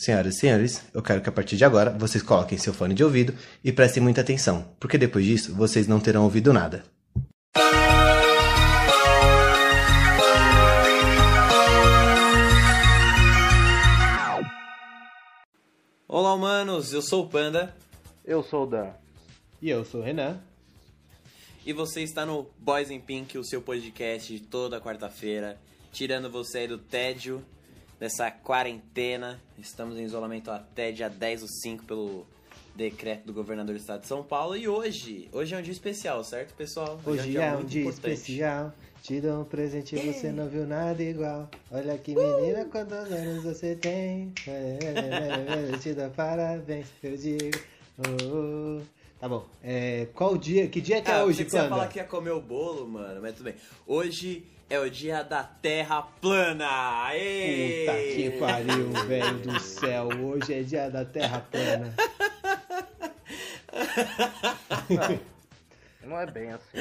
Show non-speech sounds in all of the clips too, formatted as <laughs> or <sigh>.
Senhoras e senhores, eu quero que a partir de agora vocês coloquem seu fone de ouvido e prestem muita atenção, porque depois disso vocês não terão ouvido nada. Olá, humanos! Eu sou o Panda Eu sou o Dan. E eu sou o Renan. e você está no Boys in Pink, o seu podcast de toda quarta-feira, tirando você aí do tédio dessa quarentena. Estamos em isolamento até dia 10 do 5 pelo decreto do governador do estado de São Paulo. E hoje, hoje é um dia especial, certo, pessoal? Hoje é um muito dia importante. especial. Te dou um presente e você não viu nada igual. Olha que menina, quantos anos você tem? Eu te dou parabéns, eu digo. oh, oh. Tá bom. É, qual dia? Que dia que é Ah, hoje, que você ia Panda? falar que ia comer o bolo, mano, mas tudo bem. Hoje é o dia da Terra plana! Aê! Puta que pariu, <laughs> velho do céu. Hoje é dia da Terra plana. <laughs> Não é bem assim.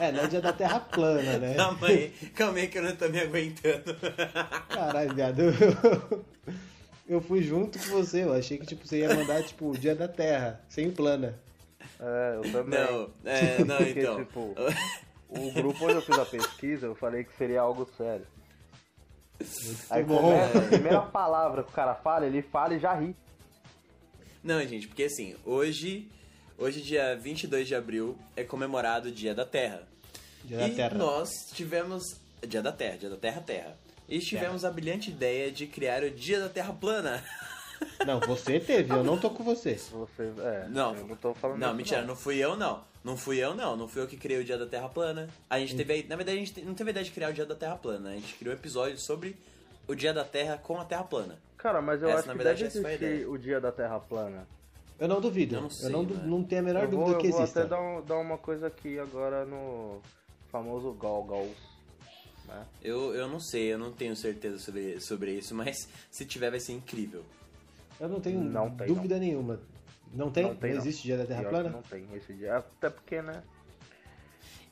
É, não é dia da Terra plana, né? Calma aí, calma aí que eu não tô me aguentando. <laughs> Caralho, viado. Eu, eu fui junto com você. Eu achei que tipo, você ia mandar tipo o dia da Terra, sem plana. É, eu também. Não, é, não, Porque, então. tipo, O grupo onde eu fiz a pesquisa, eu falei que seria algo sério. Aí bom. começa, a primeira palavra que o cara fala, ele fala e já ri. Não, gente, porque assim, hoje, hoje dia 22 de abril, é comemorado o Dia da Terra. Dia da e Terra. nós tivemos... Dia da Terra, Dia da Terra, Terra. E tivemos a brilhante ideia de criar o Dia da Terra Plana. Não, você teve, eu não tô com você. Você, é, Não, eu não tô falando Não, mentira, não. fui eu não. Não fui eu não, não fui eu que criei o Dia da Terra Plana. A gente teve, a- na verdade, a gente não teve a ideia de criar o Dia da Terra Plana. A gente criou um episódio sobre o Dia da Terra com a Terra Plana. Cara, mas eu Essa, acho na que verdade, deve essa foi a existir ideia. o dia da Terra plana. Eu não duvido. Eu não Eu sei, não, du- mano. não tenho a menor eu vou, dúvida que eu vou até dar, um- dar uma coisa aqui agora no famoso Galgaus. Né? Eu, eu não sei, eu não tenho certeza sobre, sobre isso, <laughs> mas se tiver vai ser incrível. Eu não tenho Não tem, dúvida nenhuma. Não tem? Não tem, não não. existe dia da Terra plana? Não tem esse dia. Até porque, né?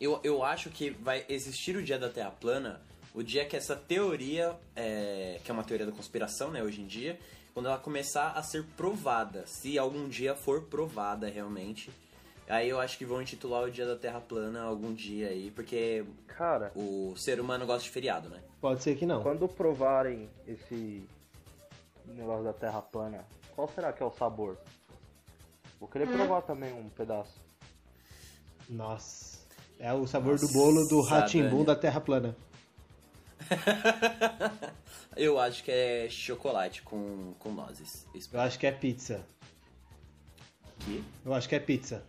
Eu, eu acho que vai existir o Dia da Terra Plana o dia que essa teoria, é, que é uma teoria da conspiração, né, hoje em dia, quando ela começar a ser provada, se algum dia for provada realmente, aí eu acho que vão intitular o Dia da Terra Plana algum dia aí, porque Cara, o ser humano gosta de feriado, né? Pode ser que não. quando provarem esse negócio da Terra plana, qual será que é o sabor? Vou querer provar também um pedaço. Nossa. É o sabor do Nossa, bolo do Ratimbum da Terra plana. <laughs> eu acho que é chocolate com, com nozes. Eu acho que é pizza. aqui. Eu acho que é pizza.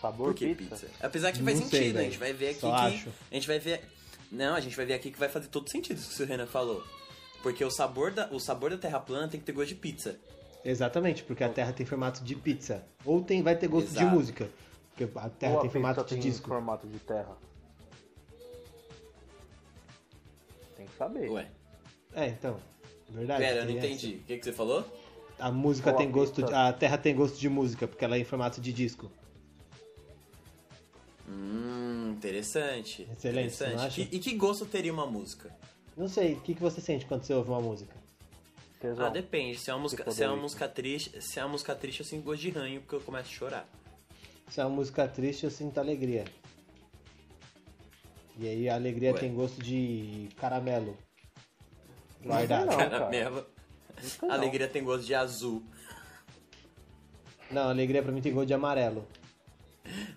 Sabor Por que pizza? pizza? Apesar que faz Não sei, sentido, a velho. gente vai ver aqui Só que. acho. A gente vai ver. Não, a gente vai ver aqui que vai fazer todo sentido isso que o Renan falou. Porque o sabor da, o sabor da terra plana tem que ter gosto de pizza. Exatamente, porque a Terra tem formato de pizza. Ou tem, vai ter gosto de Exato. música. Porque a Terra Ou a tem formato pizza de tem disco. formato de terra? Tem que saber. Ué. É, então. Verdade. Pera, eu não essa. entendi. O que, que você falou? A música Ou a tem gosto. pizza. De, a Terra tem gosto de música, porque ela é em formato de disco. Hum, interessante. Excelente, interessante. acha? E, e que gosto teria uma música? Não sei, o que, que você sente quando você ouve uma música? Tesão. Ah, depende. Se é uma música, se é uma música triste, se é uma música triste, eu sinto gosto de ranho, porque eu começo a chorar. Se é uma música triste, eu sinto alegria. E aí a alegria Ué. tem gosto de caramelo. Guardado. não. Caramelo. Não não. Alegria tem gosto de azul. Não, alegria pra mim tem gosto de amarelo.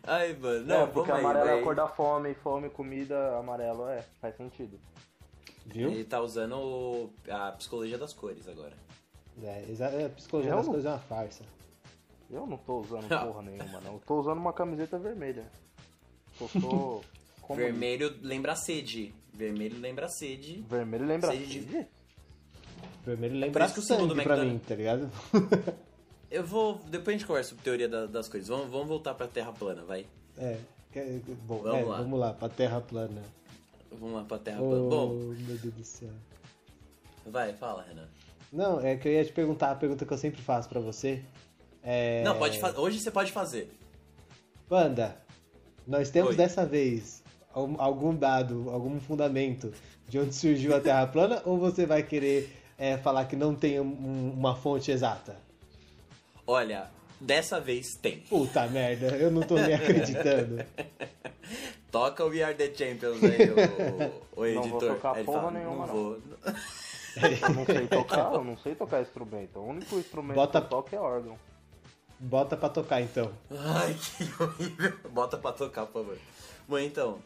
Ai, mano. Não, Não, porque vamos aí, amarelo é a cor da fome, fome, comida, amarelo, é, faz sentido. Viu? Ele tá usando o- a psicologia das cores agora. É, é, a psicologia Eu das não- coisas é uma farsa. Eu não tô usando porra nenhuma, não. Eu tô usando uma camiseta vermelha. Eu tô... <laughs> como- Vermelho lembra sede. Vermelho lembra sede. Vermelho lembra Sede de- sede? Vermelho lembra isso que o símbolo sangue do pra mim, tá ligado? <laughs> Eu vou. Depois a gente conversa sobre teoria da- das coisas. Vamos, vamos voltar pra Terra plana, vai. É, que- bom, Vamos é, lá. vamos lá, pra terra plana. Vamos lá pra Terra Oh, plana. Bom, meu Deus do céu. vai, fala, Renan. Não, é que eu ia te perguntar a pergunta que eu sempre faço pra você. É... Não, pode fazer. Hoje você pode fazer. Panda, nós temos Oi. dessa vez al- algum dado, algum fundamento de onde surgiu a Terra plana <laughs> ou você vai querer é, falar que não tem um- uma fonte exata? Olha, dessa vez tem. Puta merda, eu não tô nem <laughs> acreditando. <laughs> Toca o We Are The Champions aí, o, o Não vou editor. tocar Aí porra fala, nenhuma, não não. vou. Eu não sei <laughs> tocar, eu não sei tocar instrumento. O único instrumento Bota- que eu toco é órgão. Bota pra tocar então. Ai, que horrível. Bota pra tocar, por favor. Bom, então.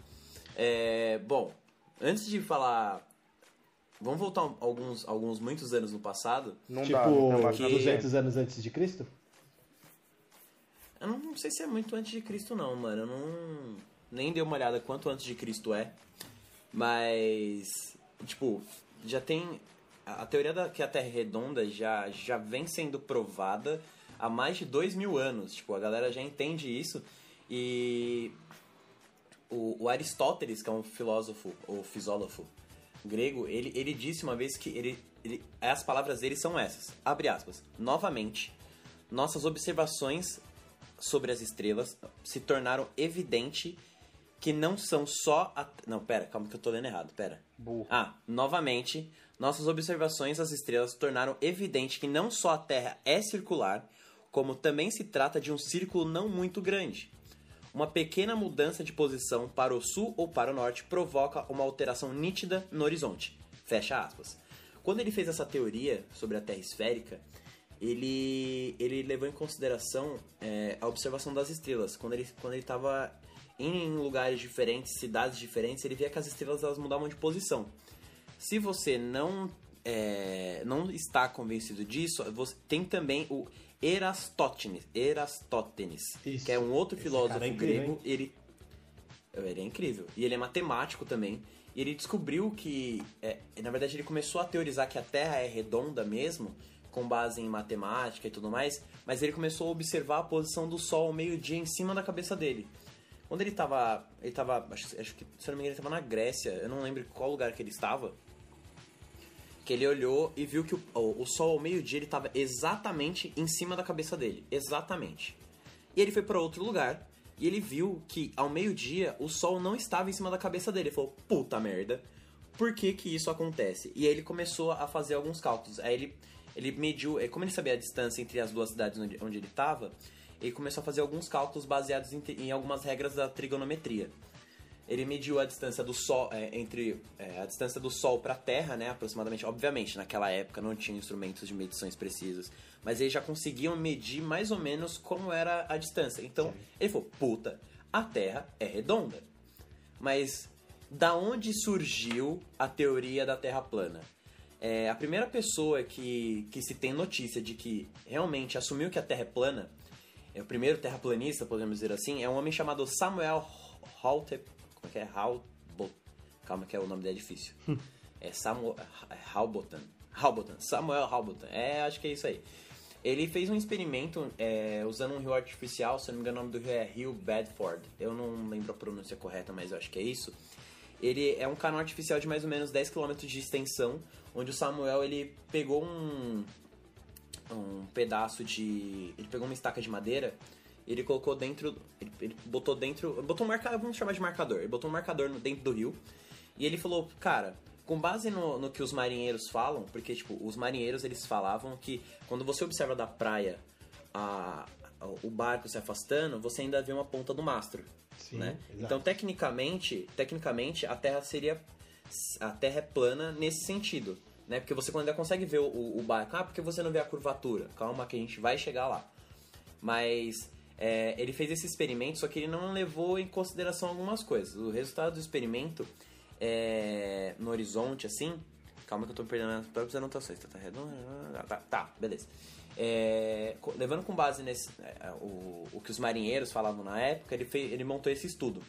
É, bom, antes de falar. Vamos voltar alguns, alguns muitos anos no passado. Não tipo, dá, não tempo. 200 anos antes de Cristo? Eu não, não sei se é muito antes de Cristo, não, mano. Eu não. Nem dei uma olhada quanto antes de Cristo é. Mas. Tipo, já tem. A, teoria da, que a Terra é redonda já, já vem sendo provada há mais de dois mil anos. Tipo, a galera já entende isso. E. O, o Aristóteles, que é um filósofo, ou fisógrafo grego, ele, ele disse uma vez que ele, ele. As palavras dele são essas. Abre aspas. Novamente, nossas observações sobre as estrelas se tornaram evidente que não são só a... Não, pera, calma que eu tô lendo errado, pera. Burro. Ah, novamente, nossas observações às estrelas tornaram evidente que não só a Terra é circular, como também se trata de um círculo não muito grande. Uma pequena mudança de posição para o sul ou para o norte provoca uma alteração nítida no horizonte. Fecha aspas. Quando ele fez essa teoria sobre a Terra esférica, ele, ele levou em consideração é, a observação das estrelas. Quando ele quando ele estava em lugares diferentes, cidades diferentes, ele via que as estrelas elas mudavam de posição. Se você não é, não está convencido disso, você tem também o Erastótenes, Erastótenes Isso. que é um outro Esse filósofo é incrível, grego. hein? Ele ele é incrível. E ele é matemático também. E ele descobriu que, é, na verdade, ele começou a teorizar que a Terra é redonda mesmo, com base em matemática e tudo mais, mas ele começou a observar a posição do Sol ao meio-dia em cima da cabeça dele. Quando ele tava. Ele tava. Acho, acho que, se eu não me engano, ele tava na Grécia. Eu não lembro qual lugar que ele estava. Que ele olhou e viu que o, o, o Sol ao meio-dia ele tava exatamente em cima da cabeça dele. Exatamente. E ele foi para outro lugar e ele viu que ao meio-dia o sol não estava em cima da cabeça dele. Ele falou: "Puta merda. Por que que isso acontece?" E aí ele começou a fazer alguns cálculos. Aí ele ele mediu, eh, como ele sabia a distância entre as duas cidades onde, onde ele estava, ele começou a fazer alguns cálculos baseados em, em algumas regras da trigonometria. Ele mediu a distância do Sol é, entre é, a distância do Sol para a Terra, né, aproximadamente. Obviamente, naquela época não tinha instrumentos de medições precisos, mas eles já conseguiam medir mais ou menos como era a distância. Então ele falou: "Puta, a Terra é redonda". Mas da onde surgiu a teoria da Terra plana? É, a primeira pessoa que, que se tem notícia de que realmente assumiu que a Terra é plana, é o primeiro terraplanista, podemos dizer assim, é um homem chamado Samuel Haltep, como é que é? Halbot, calma que é o nome dele é difícil. <laughs> É Samuel Halbotan, Halbotan, Samuel Halbotan, é, acho que é isso aí. Ele fez um experimento é, usando um rio artificial, se não me engano o nome do rio é Rio Bedford, eu não lembro a pronúncia correta, mas eu acho que é isso. Ele é um canal artificial de mais ou menos 10 km de extensão, onde o Samuel ele pegou um, um pedaço de. Ele pegou uma estaca de madeira, ele colocou dentro. Ele, ele botou dentro. Botou um marcador, vamos chamar de marcador. Ele botou um marcador no- dentro do rio. E ele falou, cara, com base no, no que os marinheiros falam, porque tipo, os marinheiros eles falavam que quando você observa da praia a, a- o barco se afastando, você ainda vê uma ponta do mastro. Sim, né? Então, tecnicamente, tecnicamente, a Terra seria. A Terra é plana nesse sentido. Né? Porque você ainda consegue ver o, o barco. Ah, porque você não vê a curvatura? Calma que a gente vai chegar lá. Mas é, ele fez esse experimento, só que ele não levou em consideração algumas coisas. O resultado do experimento é, no horizonte, assim. Calma que eu tô perdendo as próprias anotações. Tá, tá redondo? Tá, tá, beleza. É, levando com base nesse é, o, o que os marinheiros falavam na época, ele, fez, ele montou esse estudo.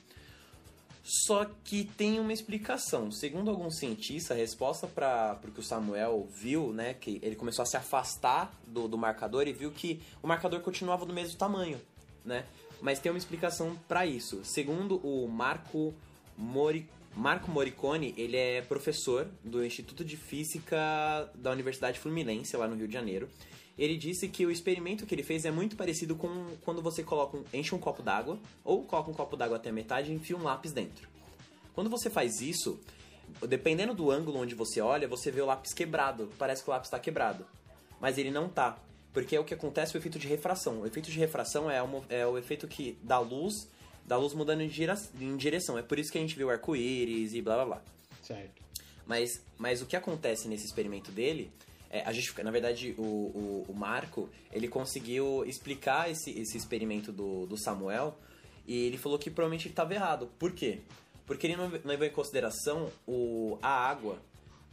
Só que tem uma explicação. Segundo alguns cientistas, a resposta para o que o Samuel viu, né, que ele começou a se afastar do, do marcador e viu que o marcador continuava do mesmo tamanho, né? Mas tem uma explicação para isso. Segundo o Marco Mori, Marco Moricone, ele é professor do Instituto de Física da Universidade Fluminense, lá no Rio de Janeiro. Ele disse que o experimento que ele fez é muito parecido com quando você coloca um- enche um copo d'água, ou coloca um copo d'água até a metade e enfia um lápis dentro. Quando você faz isso, dependendo do ângulo onde você olha, você vê o lápis quebrado. Parece que o lápis está quebrado. Mas ele não tá. Porque é o que acontece o efeito de refração. O efeito de refração é, uma, é o efeito que da luz, da luz mudando em, direção. É por isso que a gente viu arco-íris e blá blá blá. Certo. Mas, mas o que acontece nesse experimento dele é, a gente, na verdade, o, o, o, Marco, ele conseguiu explicar esse, esse experimento do, do Samuel e ele falou que provavelmente ele estava errado. Por quê? Porque ele não levou em consideração o, a água,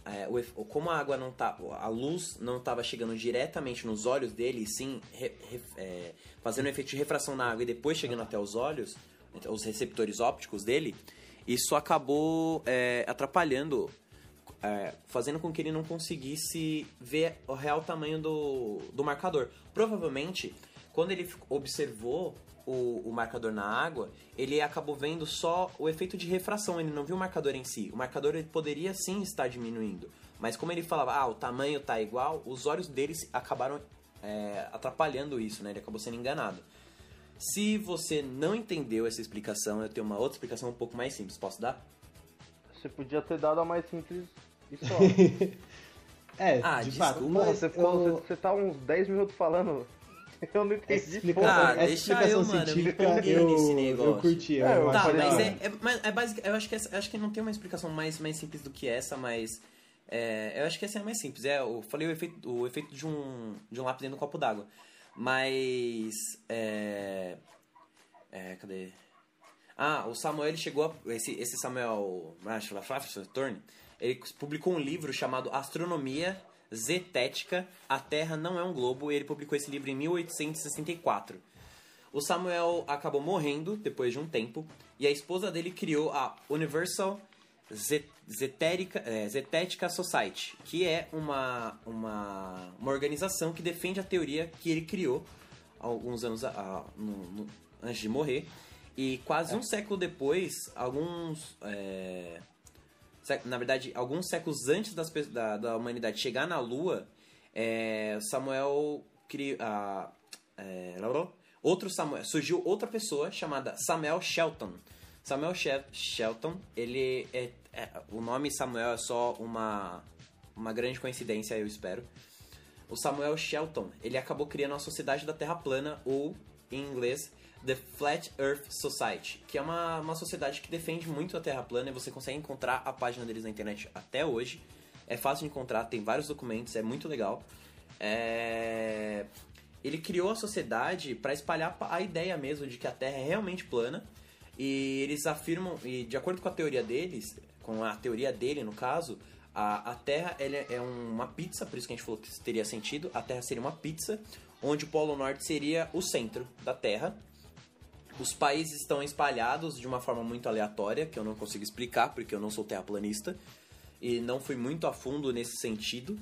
é, o, como a água não tá, a luz não estava chegando diretamente nos olhos dele, sim re, re, é, fazendo um efeito de refração na água e depois chegando até os olhos, os receptores ópticos dele, isso acabou é, atrapalhando é, fazendo com que ele não conseguisse ver o real tamanho do, do marcador. Provavelmente, quando ele observou o, o, marcador na água, ele acabou vendo só o efeito de refração, ele não viu o marcador em si. O marcador ele poderia sim estar diminuindo, mas como ele falava, ah, o tamanho tá igual, os olhos dele acabaram é, atrapalhando isso, né? Ele acabou sendo enganado. Se você não entendeu essa explicação, eu tenho uma outra explicação um pouco mais simples. Posso dar? Você podia ter dado a mais simples e só. <laughs> é, ah, de desculpa, fato. Você, eu... você, você tá uns 10 minutos falando. <laughs> Eu não entendi. Essa explicação, Ah, essa deixa explicação eu, mano, eu científica eu, nesse negócio. eu curti. Eu É, eu Tá, mas é, é, mas é basic, eu acho que essa, acho que não tem uma explicação mais, mais simples do que essa, mas é, eu acho que essa é mais simples. É, eu falei o efeito, o efeito de um de um lápis dentro de um copo d'água, mas é, é, cadê? Ah, o Samuel ele chegou a, esse esse Samuel Thorne, ele publicou um livro chamado Astronomia Zetética, A Terra não é um globo, e ele publicou esse livro em 1864. O Samuel acabou morrendo depois de um tempo e a esposa dele criou a Universal Zet- Zetérica, é, Zetética Society, que é uma, uma, uma organização que defende a teoria que ele criou alguns anos a- a- no- no- antes de morrer. E quase um século depois, alguns. é, na verdade, alguns séculos antes das da, da humanidade chegar na Lua, é, Samuel criou. a- é, outro Samuel, surgiu outra pessoa chamada Samuel Shelton. Samuel Shel- Shelton, ele é, é- o nome Samuel é só uma uma grande coincidência, eu espero. O Samuel Shelton, ele acabou criando a Sociedade da Terra Plana ou em inglês The Flat Earth Society, que é uma, uma sociedade que defende muito a Terra plana e você consegue encontrar a página deles na internet até hoje. É fácil de encontrar, tem vários documentos, é muito legal. É, Ele criou a sociedade para espalhar a ideia mesmo de que a Terra é realmente plana. E eles afirmam, e de acordo com a teoria deles, com a teoria dele no caso, a, a Terra é é uma pizza, por isso que a gente falou que teria sentido. A Terra seria uma pizza, onde o Polo Norte seria o centro da Terra. Os países estão espalhados de uma forma muito aleatória, que eu não consigo explicar, porque eu não sou terraplanista. E não fui muito a fundo nesse sentido,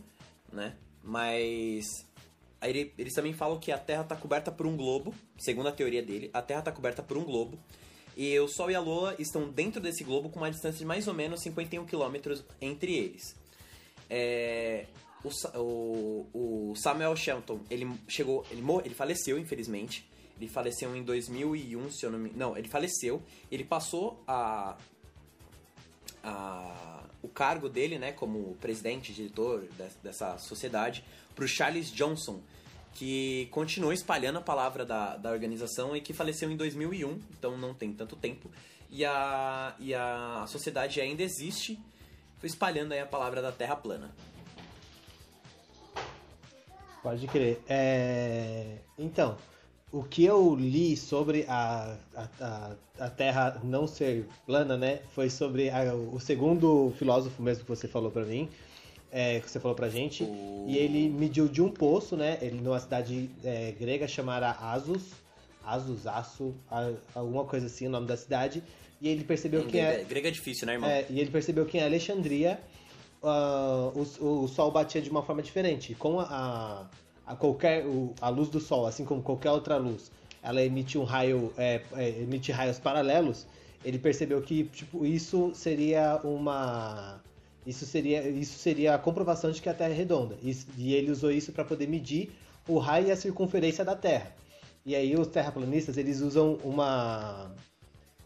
né? Mas aí ele- eles também falam que a Terra está coberta por um globo, segundo a teoria dele, a Terra está coberta por um globo. E o Sol e a Lua estão dentro desse globo com uma distância de mais ou menos 51 quilômetros entre eles. É, o, o- o Samuel Shelton, ele chegou, ele, ele faleceu, infelizmente. Ele faleceu em 2001, se eu não me... Não, ele faleceu. Ele passou a, a- o cargo dele, né, como presidente, diretor des- dessa sociedade, para o Charles Johnson, que continuou espalhando a palavra da, da organização e que faleceu em 2001, então não tem tanto tempo. E a, e a sociedade ainda existe, foi espalhando aí a palavra da Terra plana. Pode crer. É, Então, o que eu li sobre a, a, a, Terra não ser plana, né? Foi sobre a- o segundo filósofo mesmo que você falou pra mim, é, que você falou pra gente. O- E ele mediu de um poço, né? Ele numa cidade é, grega chamada Asos. Asos, Aço, alguma coisa assim, o nome da cidade. E ele percebeu que grega, é, grega é difícil, né, irmão? é, e ele percebeu que em Alexandria ah, o, o sol batia de uma forma diferente. Com a, a qualquer o- a luz do sol, assim como qualquer outra luz, ela emite um raio, é, é, emite raios paralelos. Ele percebeu que tipo isso seria uma isso seria isso seria a comprovação de que a Terra é redonda. Isso- e ele usou isso para poder medir o raio e a circunferência da Terra. E aí os terraplanistas eles usam uma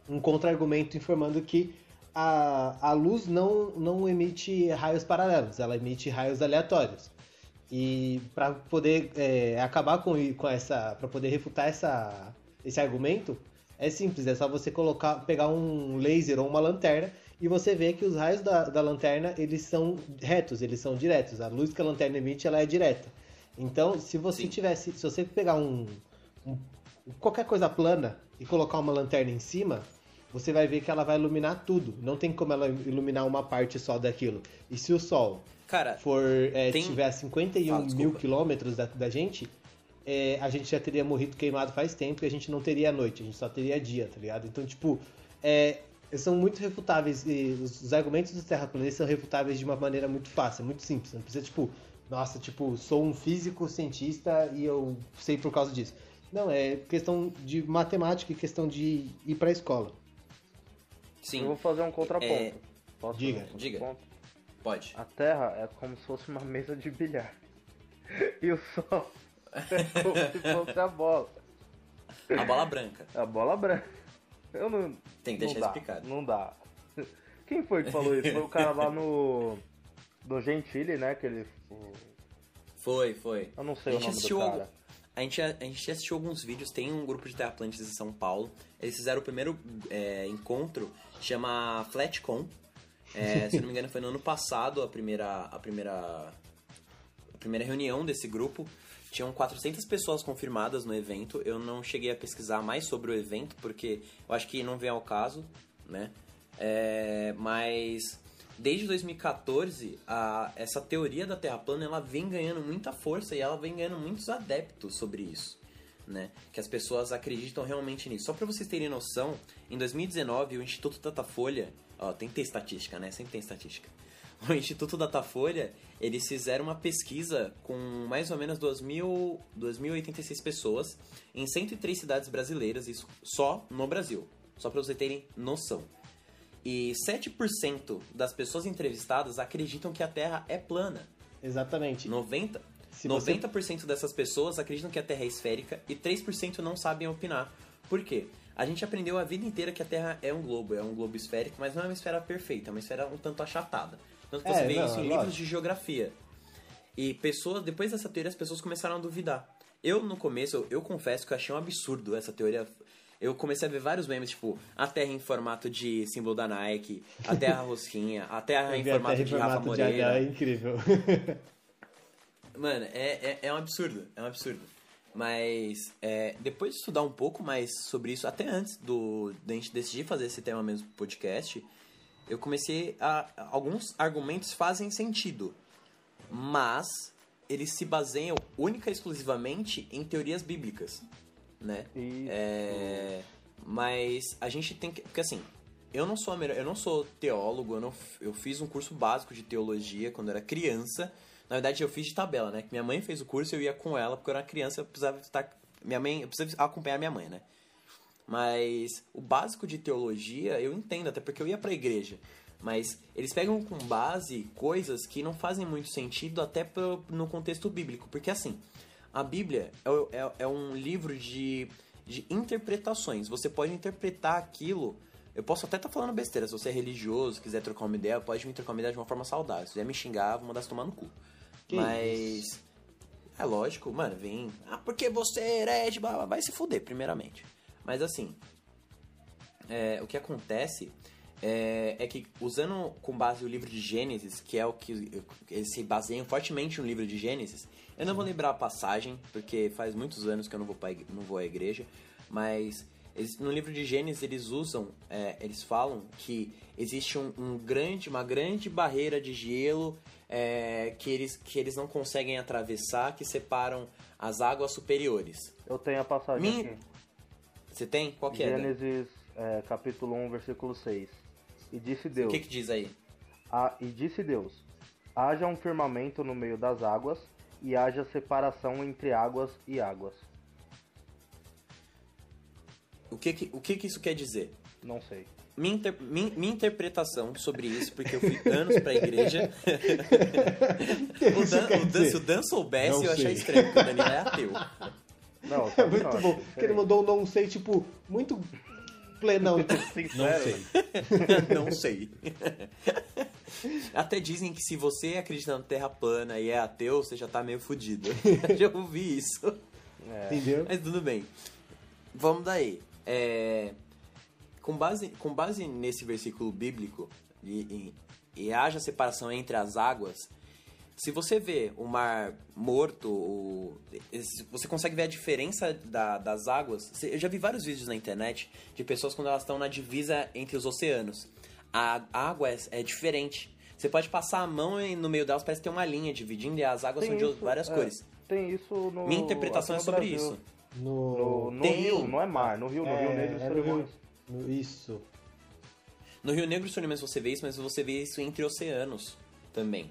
um contra-argumento informando que a, a luz não, não emite raios paralelos, ela emite raios aleatórios. E para poder é, acabar com, com essa. para poder refutar essa, esse argumento, é simples, é só você colocar, pegar um laser ou uma lanterna e você vê que os raios da, da lanterna eles são retos, eles são diretos. A luz que a lanterna emite ela é direta. Então, se você Sim. tivesse, se você pegar um, um- qualquer coisa plana e colocar uma lanterna em cima, você vai ver que ela vai iluminar tudo. Não tem como ela iluminar uma parte só daquilo. E se o sol Cara, for é, tem- tiver a 51 Fala, mil quilômetros da, da gente, é, a gente já teria morrido queimado faz tempo e a gente não teria noite, a gente só teria dia, tá ligado? Então, tipo, é, são muito refutáveis e os, os argumentos dos terraplanistas são refutáveis de uma maneira muito fácil, muito simples. Não precisa, tipo, nossa, tipo, sou um físico cientista e eu sei por causa disso. Não, é questão de matemática e questão de ir pra escola. sim, Eu vou fazer um contraponto. É, Posso diga, fazer um diga. Pode. A Terra é como se fosse uma mesa de bilhar. <laughs> E o Sol <laughs> é como se fosse a bola. A bola branca. A bola branca. Eu não. Tem que não deixar dá, explicado. Não dá. Quem foi que falou isso? Foi o cara lá no. No Gentile, né? Que ele. Foi, foi. Eu não sei A o gente nome do assistiu cara. algum- A gente, a gente assistiu alguns vídeos, tem um grupo de terraplanistas em São Paulo. Eles fizeram o primeiro é, encontro, chama FlatCon. É, se não me engano, foi no ano passado a primeira, a primeira, a primeira reunião desse grupo. Tinham 400 pessoas confirmadas no evento. Eu não cheguei a pesquisar mais sobre o evento, porque eu acho que não vem ao caso, né? É, mas desde 2014, a, essa teoria da Terra plana ela vem ganhando muita força e ela vem ganhando muitos adeptos sobre isso. Né? Que as pessoas acreditam realmente nisso. Só para vocês terem noção, em 2019 o Instituto Datafolha, ó, tem que ter estatística, né? Sempre tem estatística. <laughs> O Instituto Datafolha, eles fizeram uma pesquisa com mais ou menos 2.000 2.086 pessoas em 103 cidades brasileiras, isso só no Brasil. Só para vocês terem noção. E 7% das pessoas entrevistadas acreditam que a Terra é plana. Exatamente. 90, Se você- 90% dessas pessoas acreditam que a Terra é esférica e 3% não sabem opinar. Por quê? A gente aprendeu a vida inteira que a Terra é um globo, é um globo esférico, mas não é uma esfera perfeita, é uma esfera um tanto achatada. Tanto que É, você vê não, isso em lógico. livros de geografia. E pessoas, depois dessa teoria, as pessoas começaram a duvidar. Eu, no começo, eu, eu confesso que eu achei um absurdo essa teoria. Eu comecei a ver vários memes, tipo, a Terra em formato de símbolo da Nike, a Terra <laughs> rosquinha, a Terra em formato Terra de Rafa formato de Moreira. H, é incrível. Mano, é, é, é um absurdo, é um absurdo. Mas é, depois de estudar um pouco mais sobre isso, até antes do da gente decidir fazer esse tema mesmo pro podcast, eu comecei a. Alguns argumentos fazem sentido, mas eles se baseiam única e exclusivamente em teorias bíblicas, né? É, mas a gente tem que. Porque assim, eu não sou a melhor, eu não sou teólogo, eu, não, eu fiz um curso básico de teologia quando eu era criança. Na verdade, eu fiz de tabela, né? Que minha mãe fez o curso e eu ia com ela, porque eu era criança, eu precisava estar. Minha mãe, eu precisava acompanhar minha mãe, né? Mas o básico de teologia eu entendo, até porque eu ia pra igreja. Mas eles pegam com base coisas que não fazem muito sentido até pro- no contexto bíblico. Porque assim, a Bíblia é, é- é um livro de, de interpretações. Você pode interpretar aquilo. Eu posso até estar falando besteira. Se você é religioso, quiser trocar uma ideia, pode me trocar uma ideia de uma forma saudável. Se quiser me xingar, vou mandar você tomar no cu. Que Mas. É lógico, mano, vem. Ah, porque você é herege, blá, vai se fuder, primeiramente. Mas assim, é, o que acontece é, é que usando com base o livro de Gênesis, que é o que eles se baseiam fortemente no livro de Gênesis, eu não vou lembrar a passagem, porque faz muitos anos que eu não vou, pra, não vou à igreja, mas eles- no livro de Gênesis eles usam, é, eles falam que existe um, um grande, uma grande barreira de gelo é, que, eles, que eles não conseguem atravessar, que separam as águas superiores. Eu tenho a passagem Min- aqui. Você tem? Qual que é? Gênesis é, capítulo 1, versículo 6. E disse O Deus. que que diz aí? "Ha- e disse Deus: Haja um firmamento no meio das águas, e haja separação entre águas e águas. O que que, o que que isso quer dizer? Não sei. Minha, inter- min- minha interpretação sobre isso, porque eu fui anos pra igreja. <laughs> <laughs> o Dan, o Dan- se o Dan soubesse, Não eu sei. estranho, porque o Danilo é ateu. Não, <laughs> É muito não, bom. Porque ele mandou um não sei, tipo, muito Plenão. Não Sincero. sei. não sei. Até dizem que se você acredita na Terra plana e é ateu, você já tá meio fudido. já ouvi isso. É. Entendeu? Mas tudo bem. Vamos daí. É, com, base, com base nesse versículo bíblico, e, e, e haja separação entre as águas, se você vê o mar morto, o- você consegue ver a diferença da- das águas. Eu já vi vários vídeos na internet de pessoas quando elas estão na divisa entre os oceanos. A água é, é diferente. Você pode passar a mão e no meio delas parece ter uma linha dividindo e as águas Tem são de isso, várias é, cores. Tem isso no. Minha interpretação é sobre Brasil. isso. No, No, no Tem. Rio, não é mar, no Rio, no Rio É, Negro e é no Rio. No- Isso. No Rio Negro e Solimões você vê isso, mas você vê isso entre oceanos também.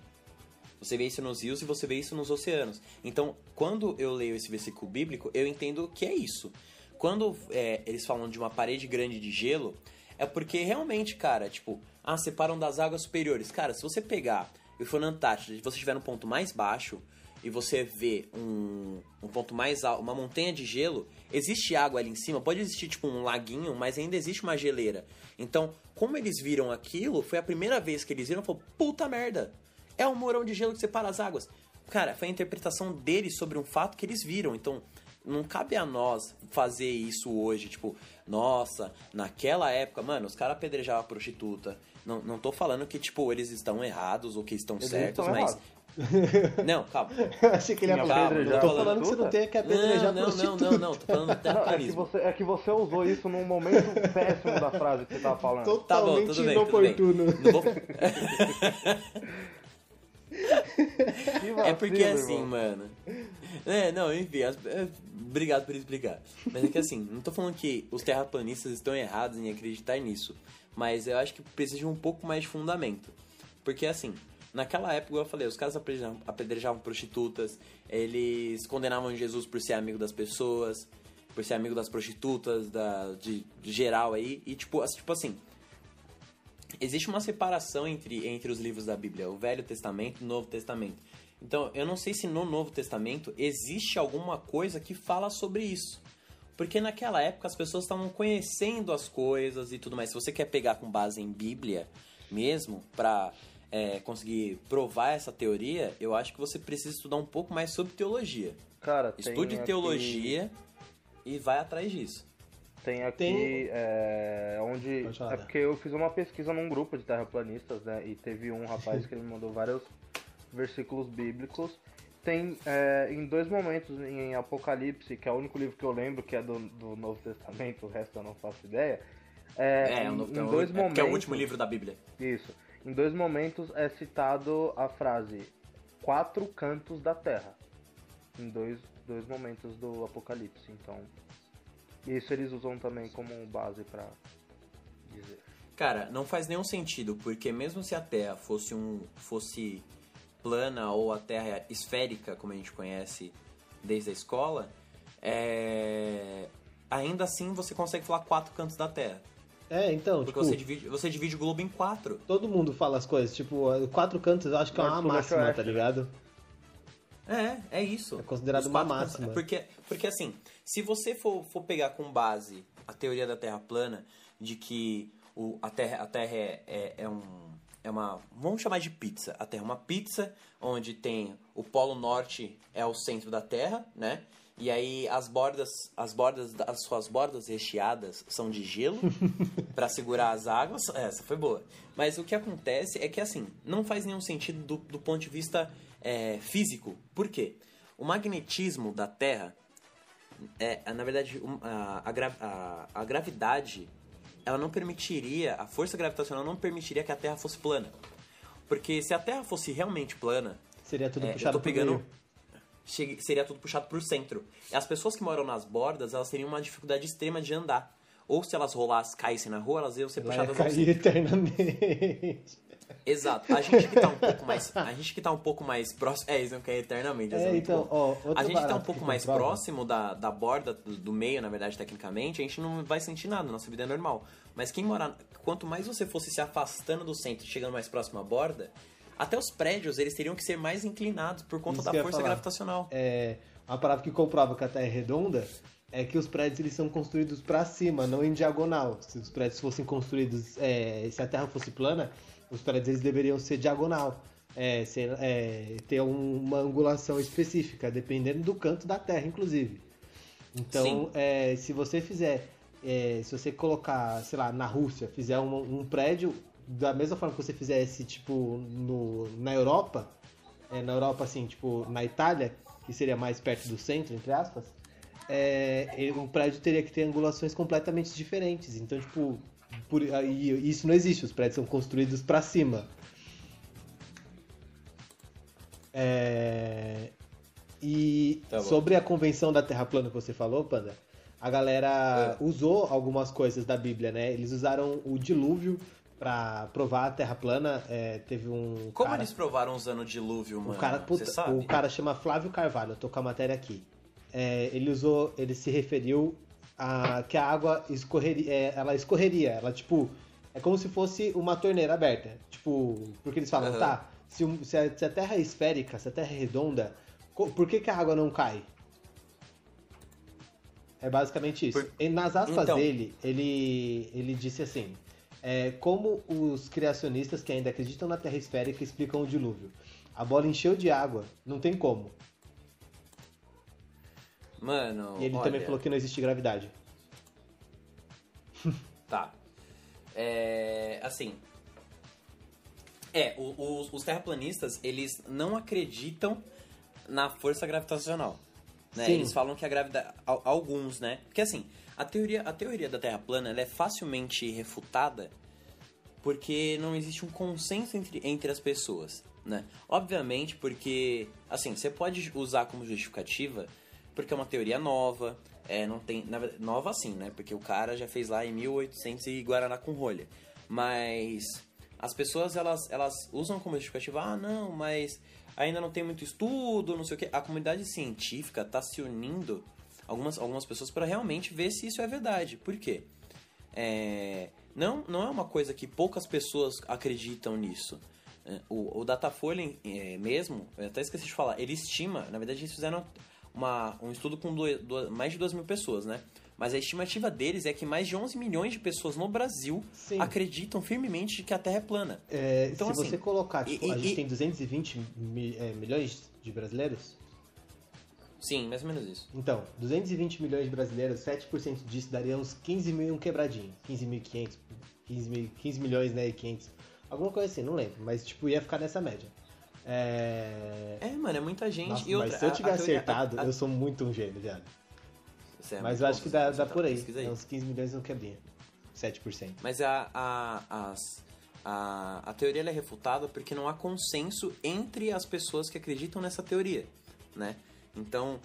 Você vê isso nos rios e você vê isso nos oceanos. Então, quando eu leio esse versículo bíblico, eu entendo que é isso. Quando é, eles falam de uma parede grande de gelo, é porque realmente, cara, tipo, ah, separam das águas superiores. Cara, se você pegar e for na Antártida e você estiver no ponto mais baixo e você vê um, um ponto mais alto, uma montanha de gelo, existe água ali em cima, pode existir tipo um laguinho, mas ainda existe uma geleira. Então, como eles viram aquilo, foi a primeira vez que eles viram, falou, puta merda, é um morão de gelo que separa as águas. Cara, foi a interpretação deles sobre um fato que eles viram. Então, não cabe a nós fazer isso hoje. Tipo, nossa, naquela época, mano, os caras apedrejavam a prostituta. Não, não tô falando que, tipo, eles estão errados ou que estão Eles certos, estão mas. errados. <laughs> Não, calma. Achei que ele ia apedrejar Eu tô falando que você não tem que apedrejar Não, não, não, prostituta. não, não, tô falando do <laughs> Não, é que, você, é que você usou isso num momento <laughs> péssimo da frase que você tava falando. Tá bom, Totalmente tudo bem, tudo bem. inoportuno. Não vou- Que É porque vacilo, assim, mano. É, não, enfim, as- é, obrigado por explicar. Mas é que assim, não tô falando que os terraplanistas estão errados em acreditar nisso. Mas eu acho que precisa de um pouco mais de fundamento. Porque assim, naquela época, eu falei, os caras apedrejavam, apedrejavam prostitutas, eles condenavam Jesus por ser amigo das pessoas, por ser amigo das prostitutas, da, de, de geral aí. E tipo, tipo assim, existe uma separação entre, entre os livros da Bíblia, o Velho Testamento e o Novo Testamento. Então, eu não sei se no Novo Testamento existe alguma coisa que fala sobre isso. Porque naquela época as pessoas estavam conhecendo as coisas e tudo mais. Se você quer pegar com base em Bíblia mesmo, pra é, conseguir provar essa teoria, eu acho que você precisa estudar um pouco mais sobre teologia. Cara, tem Estude aqui- teologia e vai atrás disso. Tem aqui Tem- é, onde. É porque eu fiz uma pesquisa num grupo de terraplanistas, né? E teve um rapaz que ele me mandou vários versículos bíblicos. Tem é, em dois momentos em Apocalipse, que é o único livro que eu lembro, que é do, do Novo Testamento, o resto eu não faço ideia. É, em, o Novo- em é dois é momentos. é o último livro da Bíblia. Isso. Em dois momentos é citado a frase quatro cantos da terra. Em dois, dois momentos do Apocalipse. Então, isso eles usam também como base pra dizer. Cara, não faz nenhum sentido, porque mesmo se a Terra fosse um fosse plana ou a Terra esférica, como a gente conhece desde a escola, é... ainda assim você consegue falar quatro cantos da Terra. É, então, Porque tipo, você, divide, você divide o globo em quatro. todo mundo fala as coisas. Tipo, quatro cantos eu acho que é uma máxima, tá ligado? É, é isso. É considerado uma quatro cantos- máxima. Porque, porque assim, se você for, for pegar com base a teoria da Terra plana, de que o, a Terra, a terra é, é, é um. É uma. Vamos chamar de pizza. A Terra é uma pizza, onde tem o Polo Norte é o centro da Terra, né? E aí as bordas, as bordas, as suas bordas recheadas são de gelo <laughs> para segurar as águas. Essa foi boa. Mas o que acontece é que assim, não faz nenhum sentido do, do ponto de vista é, físico. Por quê? O magnetismo da Terra é, é, na verdade, a, a, a- gravidade, ela não permitiria, a força gravitacional não permitiria que a Terra fosse plana. Porque se a Terra fosse realmente plana, Seria tudo é, eu puxado tô pro pegando. Seria tudo puxado pro centro. E as pessoas que moram nas bordas, elas teriam uma dificuldade extrema de andar. Ou se elas rolassem, caíssem na rua, elas iam ser Ela puxadas ao cair centro. eternamente. Exato. A gente que tá um pouco mais. <laughs> A gente que tá um pouco mais próximo. É, eles vão cair eternamente. É, então, ó, A gente tá um pouco que mais próximo da, da borda, do, do meio, na verdade, tecnicamente, a gente não vai sentir nada, nossa vida é normal. Mas quem morar. Quanto mais você fosse se afastando do centro, chegando mais próximo à borda, até os prédios eles teriam que ser mais inclinados por conta Isso da força gravitacional. É, Uma parada que comprova que a Terra é redonda é que os prédios eles são construídos para cima, não em diagonal. Se os prédios fossem construídos, é, se a Terra fosse plana, os prédios eles deveriam ser diagonal, é, ser, é, ter um, uma angulação específica, dependendo do canto da Terra, inclusive. Então, é, se você fizer, é, se você colocar, sei lá, na Rússia, fizer um, um, prédio da mesma forma que você fizesse, tipo, no, na Europa, é, na Europa, assim, tipo, na Itália, que seria mais perto do centro, entre aspas, é, o prédio teria que ter angulações completamente diferentes. Então, tipo, por, e isso não existe, os prédios são construídos para cima. É, e tá sobre a convenção da Terra plana que você falou, Panda, a galera é. usou algumas coisas da Bíblia, né? Eles usaram o dilúvio para provar a Terra plana. É, teve um. Como cara, eles provaram usando dilúvio, mano? O cara, puta, o cara chama Flávio Carvalho, eu tô com a matéria aqui é, ele usou, ele se referiu a que a água escorreria, é, ela escorreria, ela tipo, é como se fosse uma torneira aberta, tipo, porque eles falam, uhum. tá, se, se, a, se, a, Terra é esférica, se a Terra é redonda, por que, que a água não cai? É basicamente isso. Por... Nas aspas então... dele, ele, ele disse assim, é, como os criacionistas que ainda acreditam na Terra esférica explicam o dilúvio. A bola encheu de água, não tem como. Mano. E ele olha... também falou que não existe gravidade. <laughs> tá. É. Assim. É, os, os terraplanistas, eles não acreditam na força gravitacional. Né? Eles falam que a gravidade. Alguns, né? Porque assim, a teoria, a teoria da Terra plana é facilmente refutada porque não existe um consenso entre, entre as pessoas. Né? Obviamente, porque. Assim, você pode usar como justificativa porque é uma teoria nova, é, não tem, nova assim, né? Porque o cara já fez lá em 1800 e Guaraná com rolha. Mas as pessoas elas, elas usam como justificativa, ah, não, mas ainda não tem muito estudo, não sei o que. A comunidade científica está se unindo, algumas, algumas pessoas, para realmente ver se isso é verdade. Por quê? É, não, não é uma coisa que poucas pessoas acreditam nisso. É, o, o Datafolha é, mesmo, eu até esqueci de falar, ele estima, na verdade eles fizeram uma, um estudo com mais de 2 mil pessoas, né? Mas a estimativa deles é que mais de 11 milhões de pessoas no Brasil Sim. acreditam firmemente que a Terra é plana. É, então, se assim, você colocar, tipo, e, a gente e, tem 220 mi, é, milhões de brasileiros? Sim, mais ou menos isso. Então, 220 milhões de brasileiros, 7% disso daria uns 15 mil quebradinho. 15.500, 15, 15 milhões, né, e 500. Alguma coisa assim, não lembro. Mas, tipo, ia ficar nessa média. É... é, mano, é muita gente. Nossa, e outra, mas se eu tiver acertado, a, a, eu sou muito um gênio, viado. É mas eu acho que dá, dá por aí. aí. É uns 15 milhões não quebrinha. 7%. Mas a, a, as, a, a teoria é refutada porque não há consenso entre as pessoas que acreditam nessa teoria, né? Então,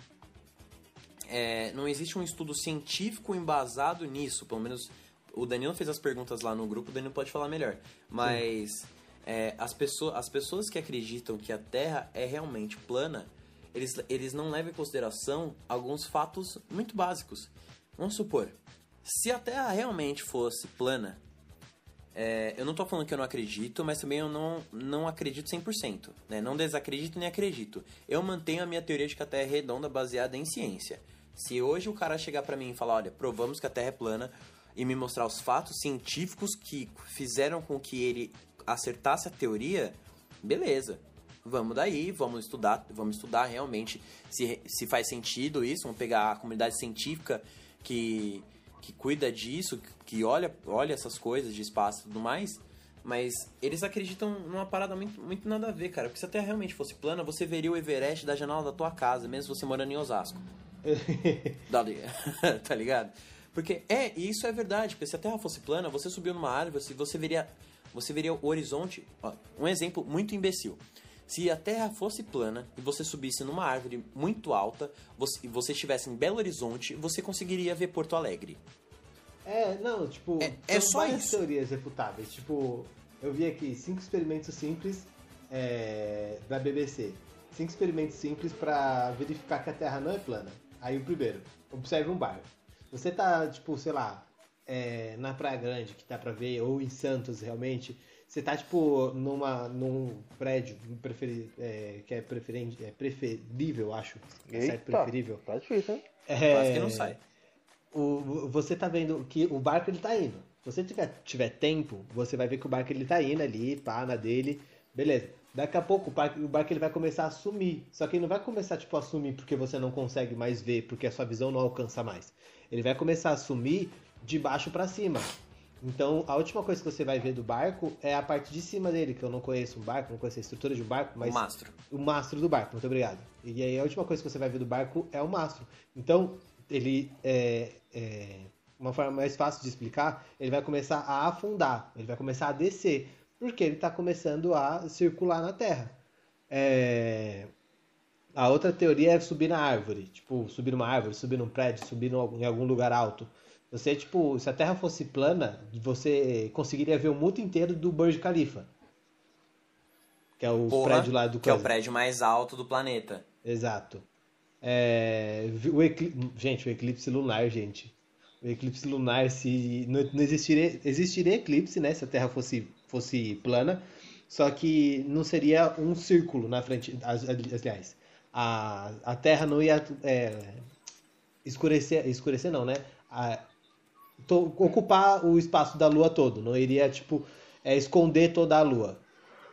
é, não existe um estudo científico embasado nisso, pelo menos o Danilo fez as perguntas lá no grupo, o Danilo pode falar melhor. Mas é, as, pessoas, as pessoas que acreditam que a Terra é realmente plana, eles, eles não levam em consideração alguns fatos muito básicos. Vamos supor, se a Terra realmente fosse plana, é, eu não estou falando que eu não acredito, mas também eu não, não acredito 100%. Né? Não desacredito nem acredito. Eu mantenho a minha teoria de que a Terra é redonda baseada em ciência. Se hoje o cara chegar para mim e falar, olha, provamos que a Terra é plana, e me mostrar os fatos científicos que fizeram com que ele acertasse a teoria, beleza. Vamos daí, vamos estudar, vamos estudar realmente se, se faz sentido isso, vamos pegar a comunidade científica que, que cuida disso, que olha, olha essas coisas de espaço e tudo mais. Mas eles acreditam numa parada muito, muito nada a ver, cara. Porque se a Terra realmente fosse plana, você veria o Everest da janela da tua casa, mesmo você morando em Osasco. <laughs> <laughs> tá ligado? Porque é, e isso é verdade, porque se a Terra fosse plana, você subiu numa árvore, você veria você veria o horizonte. Ó, um exemplo muito imbecil. Se a Terra fosse plana e você subisse numa árvore muito alta você, e você estivesse em Belo Horizonte, você conseguiria ver Porto Alegre. É, não, tipo, é, é só várias isso. teorias refutáveis. Tipo, eu vi aqui cinco experimentos simples é, da BBC. Cinco experimentos simples para verificar que a Terra não é plana. Aí o primeiro, observe um bairro. Você tá, tipo, sei lá, é, na Praia Grande, que dá pra ver, ou em Santos realmente, você tá, tipo, numa, num prédio preferi, é, que é, preferente, é preferível, acho. É certo, Eita, preferível. Tá difícil, hein? É, Quase que não sai. o- você tá vendo que o barco ele tá indo. Se você tiver, tiver tempo, você vai ver que o barco ele tá indo ali, pá, na dele, beleza. Daqui a pouco o barco, o barco ele vai começar a sumir. Só que ele não vai começar tipo a sumir porque você não consegue mais ver, porque a sua visão não alcança mais. Ele vai começar a sumir de baixo pra cima. Então, a última coisa que você vai ver do barco é a parte de cima dele, que eu não conheço um barco, não conheço a estrutura de um barco, mas O mastro. o mastro do barco, muito obrigado. E aí a última coisa que você vai ver do barco é o mastro. Então, ele é, é, uma forma mais fácil de explicar, ele vai começar a afundar, ele vai começar a descer, porque ele está começando a circular na Terra. É, A outra teoria é subir na árvore, tipo, subir numa árvore, subir num prédio, subir em algum lugar alto. Você, tipo, se a Terra fosse plana, você conseguiria ver o mundo inteiro do Burj Khalifa. Que é o Porra, prédio lá do que é o coisa. prédio mais alto do planeta. Exato. É, o ecli- Gente, o eclipse lunar, gente. O eclipse lunar, se não, existiria, existiria eclipse, né? Se a Terra fosse, fosse plana, só que não seria um círculo na frente. Aliás, a, a Terra não ia é, escurecer, escurecer não, né? A- to- ocupar o espaço da Lua todo. Não iria, tipo, é, esconder toda a Lua.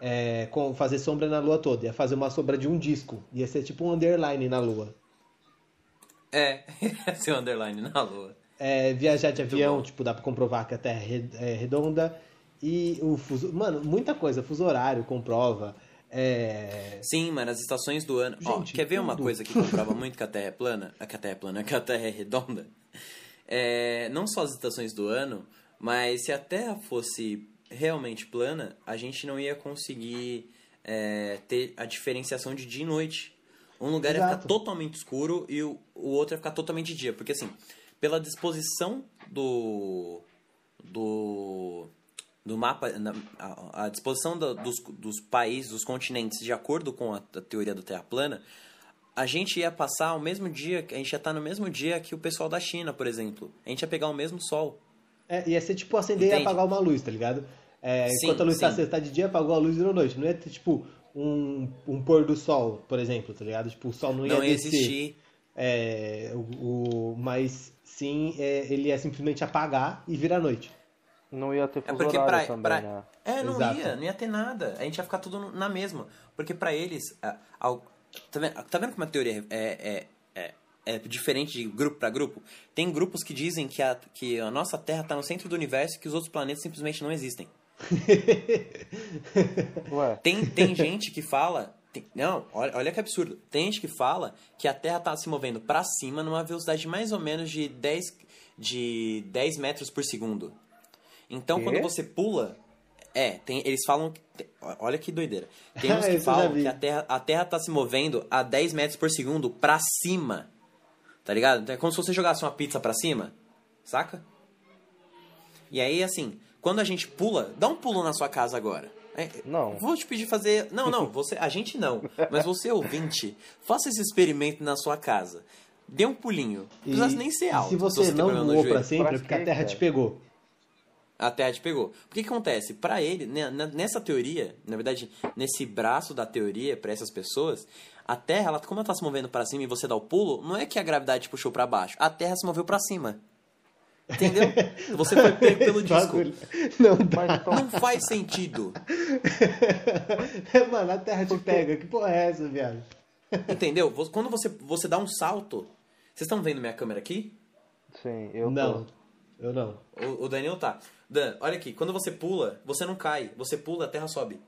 É, com, fazer sombra na Lua toda. Ia fazer uma sombra de um disco. Ia ser tipo um underline na Lua. É, <laughs> seu underline na lua. É, viajar de Muito avião, bom. tipo, dá pra comprovar que a Terra é é redonda. E o fuso. Mano, muita coisa. Fuso horário comprova. É. Sim, mano, as estações do ano. Ó, Gente, quer ver uma tudo. coisa que comprova muito que a Terra é plana? Que a Terra é plana, que a Terra é redonda? É, não só as estações do ano, mas se a Terra fosse realmente plana, a gente não ia conseguir é, ter a diferenciação de dia e noite. Um lugar ia Exato. ficar totalmente escuro e o, o outro ia ficar totalmente de dia. Porque assim, pela disposição do. do. do mapa. na- a, a disposição dos, dos países, dos continentes, de acordo com a, a teoria da Terra plana, a gente ia passar o mesmo dia, a gente ia estar no mesmo dia que o pessoal da China, por exemplo. A gente ia pegar o mesmo sol. É, ia ser tipo acender Entende? e apagar uma luz, tá ligado? É, Sim, enquanto a luz tá sim. acesa tá de dia, apagou a luz e virou noite. Não ia ter, tipo, um, um pôr do sol, por exemplo, tá ligado? Tipo, o sol não ia Não ia descer. existir. É, o, o- mas sim, é, ele ia simplesmente apagar e virar noite. Não ia ter É fuso porque horário pra, também, pra- né? É, não Exato. ia, não ia ter nada. A gente ia ficar tudo na mesma. Porque pra eles. a- tá, vendo, tá vendo como a teoria é, é, é, é diferente de grupo pra grupo? Tem grupos que dizem que a, que a nossa Terra tá no centro do universo e que os outros planetas simplesmente não existem. <laughs> Tem, tem gente que fala. tem- não, olha, olha que absurdo. Tem gente que fala que a Terra tá se movendo pra cima numa velocidade de mais ou menos de 10, de 10 metros por segundo. Então Quê? quando você pula. É, tem, eles falam. Olha que doideira. Tem uns <laughs> que falam que a terra, a terra tá se movendo a 10 metros por segundo pra cima. Tá ligado? Então é como se você jogasse uma pizza pra cima. Saca? E aí, assim, quando a gente pula, dá um pulo na sua casa agora. É, Não. Vou te pedir fazer. Não, não, você, a gente não. Mas você, <laughs> ouvinte, faça esse experimento na sua casa. Dê um pulinho. Não precisa nem ser alto. se você tem não voou pra joelho. sempre, Pra é porque a Terra cara? te pegou. A Terra te pegou. O que, que acontece? Pra ele, né, na- nessa teoria, na verdade, nesse braço da teoria, pra essas pessoas, a Terra, ela, como ela tá se movendo pra cima e você dá o pulo, não é que a gravidade te puxou pra baixo. A Terra se moveu pra cima. Entendeu? <laughs> Você foi pego pelo disco. Não Não faz sentido. <laughs> Mano, a Terra te pega. Que porra é essa, viado? <laughs> Entendeu? Quando você, você dá um salto. Vocês estão vendo minha câmera aqui? sim, eu Não, tô. Eu não. O, o Daniel tá. Dan, olha aqui. Quando você pula, você não cai. Você pula, a terra sobe.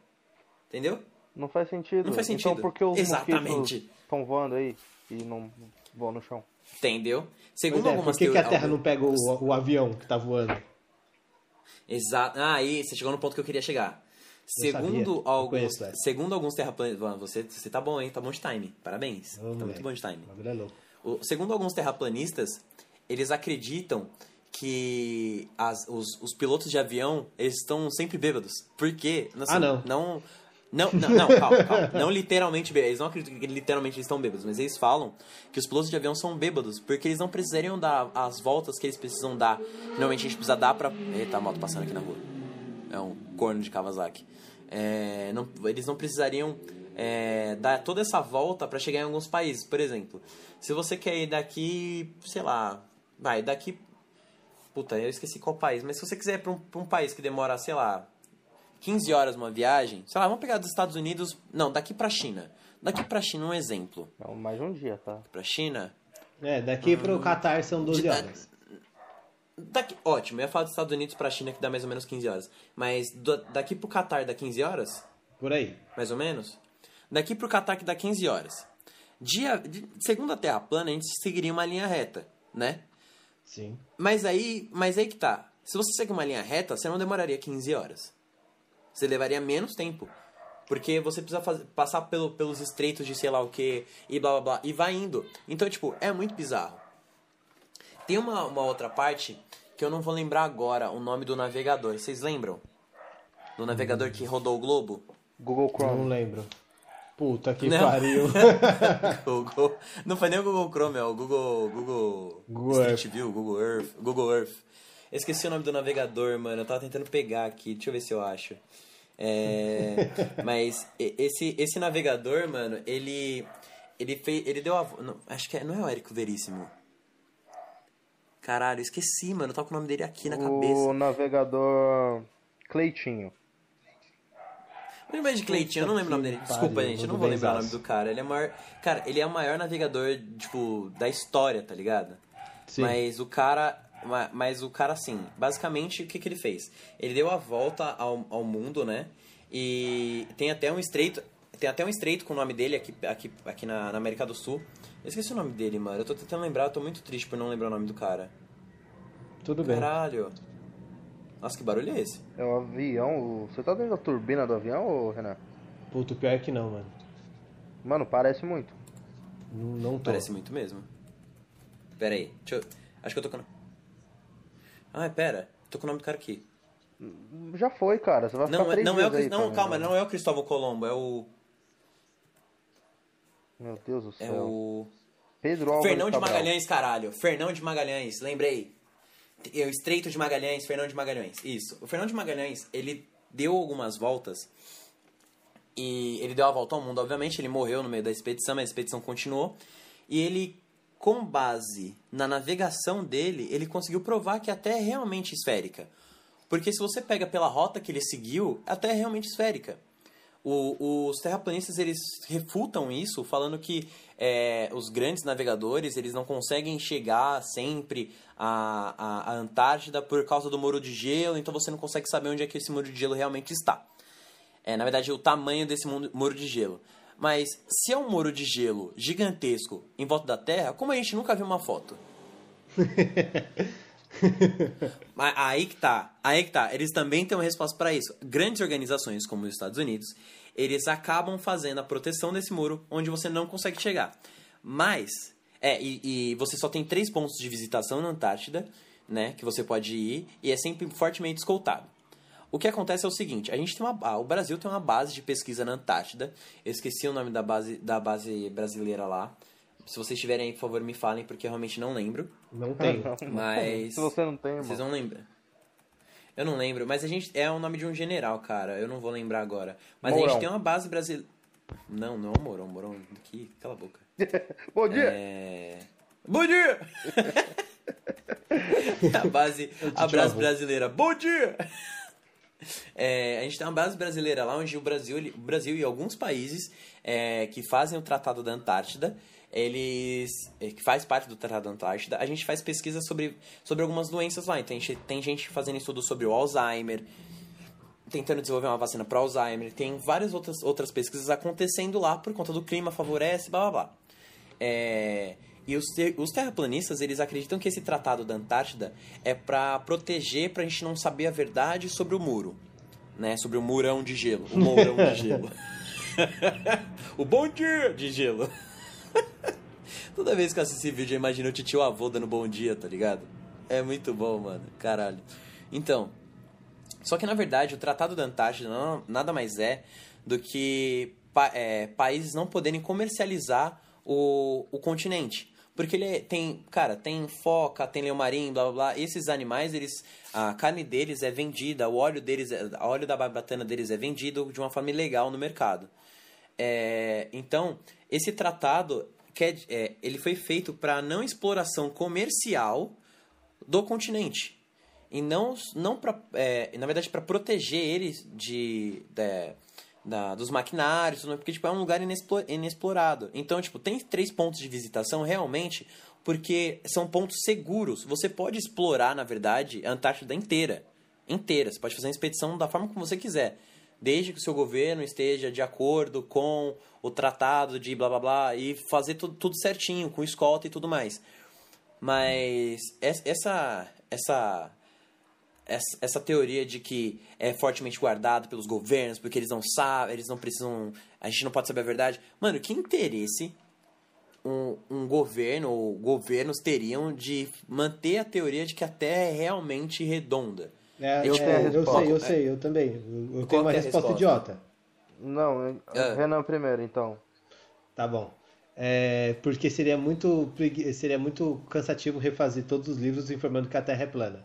Entendeu? Não faz sentido. Não faz Então sentido. por que os Exatamente. estão voando aí e não voam no chão? Entendeu? Segundo é, algumas por que, que a Terra algum- não pega o, o avião que tá voando? Exato. Ah, aí você chegou no ponto que eu queria chegar. Eu sabia. Segundo Eu alguns, conheço segundo alguns terraplanistas, você, você tá bom, hein? Tá bom de time. Parabéns. Ô, tá muito moleque, bom de time. O bagulho é louco. O- segundo alguns terraplanistas, eles acreditam que as- os, os pilotos de avião eles estão sempre bêbados. Por quê? Assim, Ah, não. Não, não, não, não, calma, calma. <laughs> Não literalmente bêbados. Eles não acreditam que literalmente eles estão bêbados, mas eles falam que os pilotos de avião são bêbados porque eles não precisariam dar as voltas que eles precisam dar. Normalmente a gente precisa dar pra. Eita, a moto passando aqui na rua. É um corno de Kawasaki. É, não, eles não precisariam é, dar toda essa volta para chegar em alguns países. Por exemplo, se você quer ir daqui, sei lá, vai, daqui. Puta, eu esqueci qual país, mas se você quiser ir pra um, pra um país que demora, sei lá, 15 horas uma viagem, sei lá, vamos pegar dos Estados Unidos. Não, daqui pra China. Daqui pra China, um exemplo. Não, mais um dia, tá? Pra China. É, daqui pro Qatar são 12 de- horas. Daqui, ótimo, eu ia falar dos Estados Unidos pra China que dá mais ou menos 15 horas. Mas do- daqui pro Qatar dá 15 horas? Por aí. mais ou menos. Daqui pro Qatar que dá 15 horas. Dia, de, segundo a Terra plana, a gente seguiria uma linha reta, né? Sim. Mas aí, mas aí que tá. Se você seguir uma linha reta, você não demoraria 15 horas. Você levaria menos tempo. Porque você precisa fazer- passar pelo, pelos estreitos de sei lá o que, e blá blá blá, e vai indo. Então, tipo, é muito bizarro. Tem uma, uma outra parte que eu não vou lembrar agora o nome do navegador. Vocês lembram? Do navegador que rodou o globo? Google Não Chrome. lembro. Puta que Não. pariu. <laughs> Google, não foi nem o Google Chrome, é o Google, Google, Google Street View, Google Earth, Google Earth. Eu esqueci o nome do navegador, mano. Eu tava tentando pegar aqui, deixa eu ver se eu acho. É, <laughs> mas esse, esse navegador, mano, ele ele fez, ele deu a, não, acho que é, não é o Érico Veríssimo. Caralho, esqueci, mano. Eu tava com o nome dele aqui na cabeça. O navegador Cleitinho. Lembra de Cleitinho, eu não lembro o nome dele. Desculpa, gente, eu não vou lembrar o nome do cara. Ele é o maior. Cara, ele é o maior navegador, tipo, da história, tá ligado? Sim. Mas o cara. ma- Mas o cara, assim, basicamente, o que, que ele fez? Ele deu a volta ao, ao mundo, né? E tem até um estreito. Tem até um estreito com o nome dele aqui, aqui, aqui na, na América do Sul. Eu esqueci o nome dele, mano. Eu tô tentando lembrar, eu tô muito triste por não lembrar o nome do cara. Tudo bem. Caralho. Nossa, que barulho é esse? É o avião. Você tá dentro da turbina do avião, ô Renan? Puto, pior é que não, mano. Mano, parece muito. Não, não tô. Parece muito mesmo. Pera aí, deixa eu... Acho que eu tô com... Ai, pera. Tô com o nome do cara aqui. Já foi, cara. Você vai ficar Não, é- três não é o... aí, Não, calma, não é o Cristóvão Colombo, é o... Meu Deus do É céu. o... Pedro Álvares Fernão de Cabral. Magalhães, caralho. Fernão de Magalhães, lembrei. O Estreito de Magalhães, Fernão de Magalhães. Isso. O Fernão de Magalhães, ele deu algumas voltas. E ele deu a volta ao mundo, obviamente. Ele morreu no meio da expedição, mas a expedição continuou. E ele, com base na navegação dele, ele conseguiu provar que a Terra é realmente esférica. Porque se você pega pela rota que ele seguiu, a Terra é realmente esférica. O- os terraplanistas eles refutam isso, falando que é, os grandes navegadores eles não conseguem chegar sempre à, à, à Antártida por causa do muro de gelo, então você não consegue saber onde é que esse muro de gelo realmente está. É, na verdade, o tamanho desse mu- muro de gelo. Mas se é um muro de gelo gigantesco em volta da Terra, como a gente nunca viu uma foto? <laughs> Mas aí que tá, aí que tá. Eles também têm uma resposta para isso. Grandes organizações como os Estados Unidos, eles acabam fazendo a proteção desse muro onde você não consegue chegar. Mas, é, e, e você só tem três pontos de visitação na Antártida, né, que você pode ir, e é sempre fortemente escoltado. O que acontece é o seguinte, a gente tem uma, o Brasil tem uma base de pesquisa na Antártida. Eu esqueci o nome da base, da base brasileira lá. Se vocês tiverem aí, por favor, me falem, porque eu realmente não lembro. Não tem. <laughs> Mas. Se você não tem, irmão. Vocês vão lembrar. Eu não lembro, mas a gente. É o nome de um general, cara. Eu não vou lembrar agora. Mas a gente tem uma base brasileira. Não, não é o Mourão. Mourão aqui. Cala a boca. <laughs> Bom dia! É. Bom dia! <laughs> a base, a base brasileira. Bom dia! É, a gente tem uma base brasileira lá onde o Brasil, ele- o Brasil e alguns países é, que fazem o Tratado da Antártida, eles é, que faz parte do Tratado da Antártida, a gente faz pesquisa sobre, sobre algumas doenças lá. Então a gente tem gente fazendo estudo sobre o Alzheimer, tentando desenvolver uma vacina para Alzheimer. Tem várias outras, outras pesquisas acontecendo lá por conta do clima favorece, blá blá blá. É, e os, ter- os terraplanistas, eles acreditam que esse tratado da Antártida é para proteger, pra gente não saber a verdade sobre o muro. Né? Sobre o murão de gelo. O mourão de gelo. <laughs> <laughs> o bom dia de gelo. <laughs> Toda vez que eu assisto esse vídeo, eu imagino o tio avô dando bom dia, tá ligado? É muito bom, mano. Caralho. Então, só que na verdade o Tratado da Antártida não- nada mais é do que pa- é, países não poderem comercializar o, o continente. Porque ele é- tem, cara, tem foca, tem leão marinho, blá blá blá. Esses animais, eles. A carne deles é vendida, o óleo deles, é- o óleo da barbatana deles é vendido de uma forma ilegal no mercado. É, então, esse tratado quer, é, ele foi feito para não exploração comercial do continente. E não, não pra, é, na verdade, para proteger eles de, da- da- dos maquinários, porque tipo, é um lugar inexplo- inexplorado. Então, tipo, tem três pontos de visitação realmente, porque são pontos seguros. Você pode explorar, na verdade, a Antártida inteira. Inteira. Você pode fazer uma expedição da forma como você quiser. Desde que o seu governo esteja de acordo com o tratado de blá blá blá e fazer tudo, tudo certinho, com escolta e tudo mais. Mas es- essa essa essa, essa teoria de que é fortemente guardado pelos governos, porque eles não sabem, eles não precisam. A gente não pode saber a verdade. Mano, que interesse um, um governo ou governos teriam de manter a teoria de que a Terra é realmente redonda? É, Eu é, eu sei, eu sei, eu também. Eu, eu tenho uma que é resposta, resposta? idiota. Não, eu- Ah. Renan primeiro, então. Tá bom. É, porque seria muito, seria muito cansativo refazer todos os livros informando que a Terra é plana.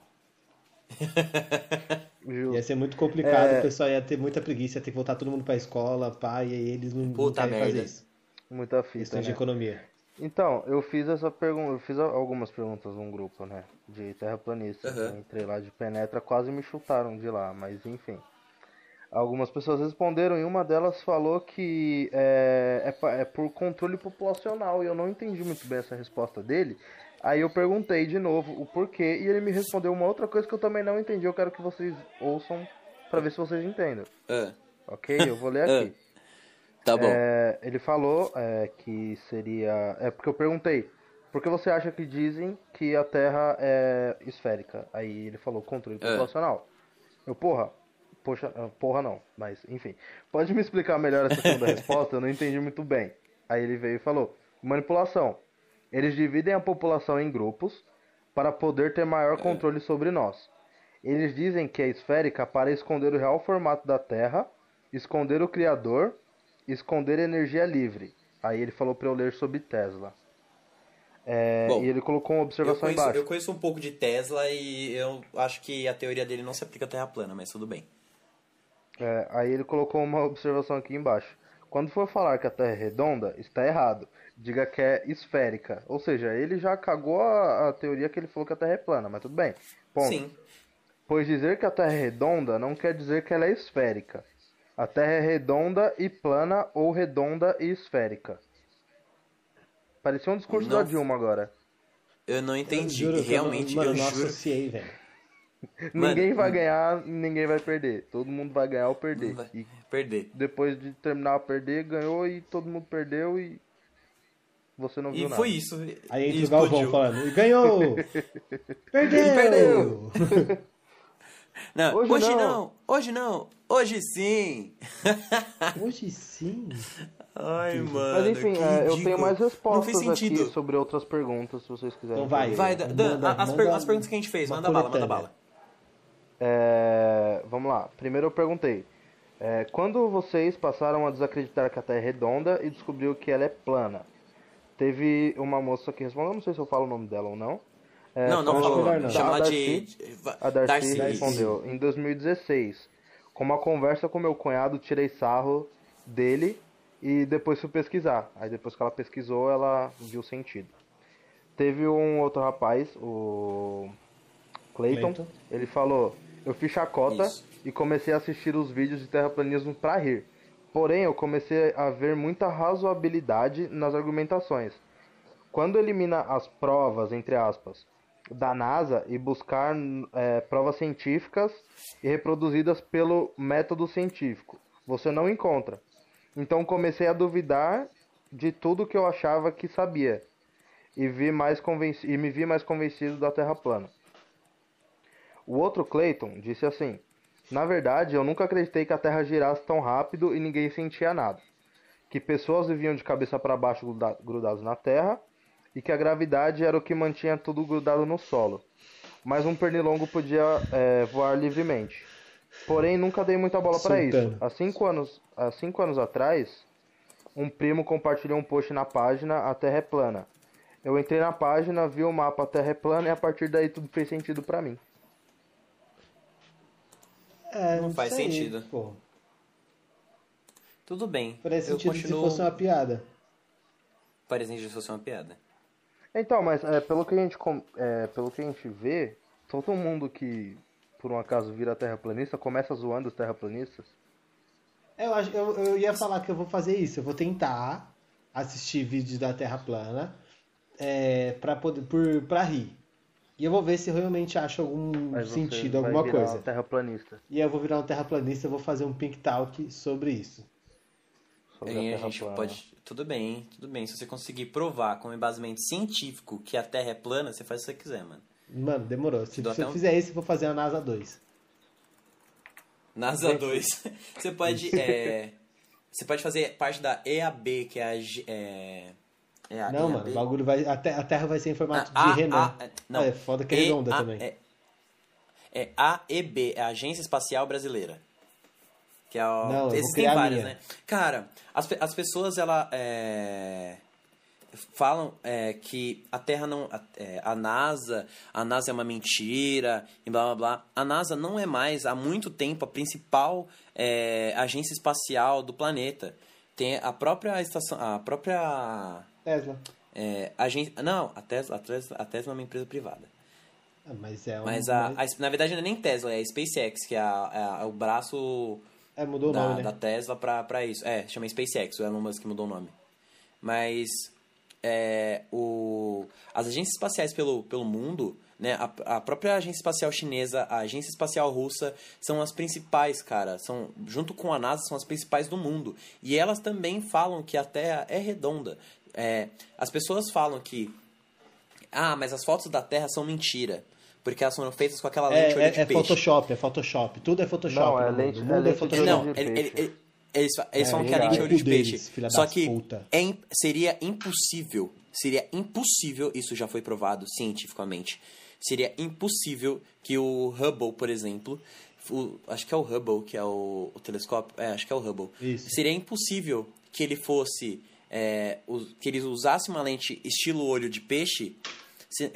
<laughs> Ia ser muito complicado, É. o pessoal ia ter muita preguiça, ia ter que voltar todo mundo pra escola, pá, e aí eles não, não Puta querem fazer merda. isso. Muita fita, Questão de né? economia. Então, eu fiz essa pergunta, eu fiz algumas perguntas num grupo, né? De terraplanistas. Aham. Eu Entrei lá de penetra, quase me chutaram de lá, mas enfim. Algumas pessoas responderam e uma delas falou que é, é, é por controle populacional e eu não entendi muito bem essa resposta dele. Aí eu perguntei de novo o porquê e ele me respondeu uma outra coisa que eu também não entendi. Eu quero que vocês ouçam pra ver se vocês entendem. Ah, Ok? Eu vou ler aqui. <laughs> tá bom. É, ele falou é, que seria. É porque eu perguntei. Por que você acha que dizem que a Terra é esférica? Aí ele falou controle É. populacional. Eu, porra. Poxa, ah, porra não, mas enfim. Pode me explicar melhor essa segunda <laughs> resposta? Eu não entendi muito bem. Aí ele veio e falou: manipulação. Eles dividem a população em grupos para poder ter maior controle sobre nós. Eles dizem que é esférica para esconder o real formato da Terra, esconder o Criador, esconder energia livre. Aí ele falou para eu ler sobre Tesla. É, Bom, e ele colocou uma Eu observação conheço, embaixo. eu conheço um pouco de Tesla e eu acho que a teoria dele não se aplica à Terra plana, mas tudo bem. É, aí ele colocou uma observação aqui embaixo. Quando for falar que a Terra é redonda, está errado. Diga que é esférica. Ou seja, ele já cagou a, a teoria que ele falou que a Terra é plana, mas tudo bem. Ponto. Sim. Pois dizer que a Terra é redonda não quer dizer que ela é esférica. A Terra é redonda e plana ou redonda e esférica. Parecia um discurso da Não. Dilma agora. Eu não entendi. Eu juro que Realmente, eu, não- eu mano, não juro. associei, velho. Mano, <laughs> ninguém vai hum. ganhar, ninguém vai perder. Todo mundo vai ganhar ou perder. Vai E perder. depois de terminar a perder, ganhou e todo mundo perdeu e você não viu E nada. foi isso. Aí E entra o Galvão falando, e ganhou! <laughs> Perdeu! perdeu! <laughs> Não, Hoje hoje, não. não. hoje não, hoje sim. <laughs> Hoje sim. Ai, mano. Mas enfim, que é, eu tenho mais respostas aqui sobre outras perguntas, se vocês quiserem. Então vai. Vai, Dan, Manda- as, manda per- as perguntas que a gente fez, manda bala, manda bala. É, vamos lá. Primeiro eu perguntei. é, quando vocês passaram a desacreditar que a Terra é redonda e descobriu que ela é plana? Teve uma moça que respondeu, não sei se eu falo o nome dela ou não. É, não, não nome. não. Chama a ela Darcy, de. A Darcy, Darcy. respondeu em 2016. Com uma conversa com meu cunhado, tirei sarro dele e depois fui pesquisar. Aí depois que ela pesquisou, ela viu sentido. Teve um outro rapaz, o Clayton, Clayton. ele falou: Eu fiz chacota Isso. e comecei a assistir os vídeos de terraplanismo pra rir. Porém, eu comecei a ver muita razoabilidade nas argumentações. Quando elimina as provas, entre aspas, da NASA e buscar é, provas científicas e reproduzidas pelo método científico, você não encontra. Então comecei a duvidar de tudo que eu achava que sabia e, vi mais e me vi mais convencido da Terra plana. O outro Clayton disse assim: Na verdade, eu nunca acreditei que a Terra girasse tão rápido e ninguém sentia nada. Que pessoas viviam de cabeça para baixo gruda- grudados na Terra e que a gravidade era o que mantinha tudo grudado no solo. Mas um pernilongo podia é, voar livremente. Porém, nunca dei muita bola para isso. Há cinco, anos, há cinco anos atrás, um primo compartilhou um post na página A Terra é Plana. Eu entrei na página, vi o mapa Terra é plana e a partir daí tudo fez sentido pra mim. É, Não faz sei, sentido. Pô. Tudo bem. Parece eu sentido continuo... se fosse uma piada. Parece que fosse uma piada. Então, mas é, pelo, que a gente, é, pelo que a gente vê, todo mundo que por um acaso vira terraplanista começa zoando os terraplanistas. Eu, acho- eu, eu ia falar que eu vou fazer isso. Eu vou tentar assistir vídeos da Terra plana é, pra, poder, por, pra rir. E eu vou ver se eu realmente acho algum sentido, alguma coisa. um terraplanista. E eu vou virar um terraplanista e vou fazer um pink talk sobre isso. Sobre Aí a a Terra gente plana. pode. Tudo bem, tudo bem. Se você conseguir provar com embasamento científico que a Terra é plana, você faz o que você quiser, mano. Mano, demorou. Se, se eu um- fizer isso, eu vou fazer a NASA 2. NASA 2. <laughs> Você pode. <laughs> é, você pode fazer parte da EAB, que é a. É, é a Não, EAB? mano, o bagulho vai. A, te- a Terra vai ser em formato Ah, de Renan. ah, não. É foda que é redonda a- também. É, é AEB, é a Agência Espacial Brasileira. Que é o... Não, Existem várias, minha. né? Cara, as, as pessoas, ela... é, Falam é, que a Terra não. A, é, a NASA. A NASA é uma mentira e blá blá blá. A NASA não é mais, há muito tempo, a principal é, agência espacial do planeta. Tem a própria estação. A própria. Tesla. É, agência. Não, a Tesla, a, Tesla, a Tesla é uma empresa privada. Ah, mas é um. Mas a, a- na verdade não é nem Tesla, é a SpaceX, que é, a- é o braço É, mudou o da, nome, né? da Tesla pra, pra isso. É, chama SpaceX, o Elon Musk mudou o nome. Mas é, o, as agências espaciais pelo, pelo mundo, né, a, a própria agência espacial chinesa, a agência espacial russa, são as principais, cara. São, junto com a NASA, são as principais do mundo. E elas também falam que a Terra é redonda. É, as pessoas falam que ah, mas as fotos da Terra são mentira. Porque elas foram feitas com aquela lente olho É, de é, é peixe. Photoshop, é Photoshop. Tudo é Photoshop. Não, é mundo. lente- O é mundo é lente de Photoshop. olho Não, ele, ele- ele- eles, eles É, falam que é a lente olho de peixe. deles, filha Só que puta. é seria impossível, seria impossível, isso já foi provado cientificamente, seria impossível que o Hubble, por exemplo, o- acho que é o Hubble, que é o, o telescópio, é, acho que é o Hubble, Isso. seria impossível que ele fosse, é, o- que ele usasse uma lente estilo olho de peixe,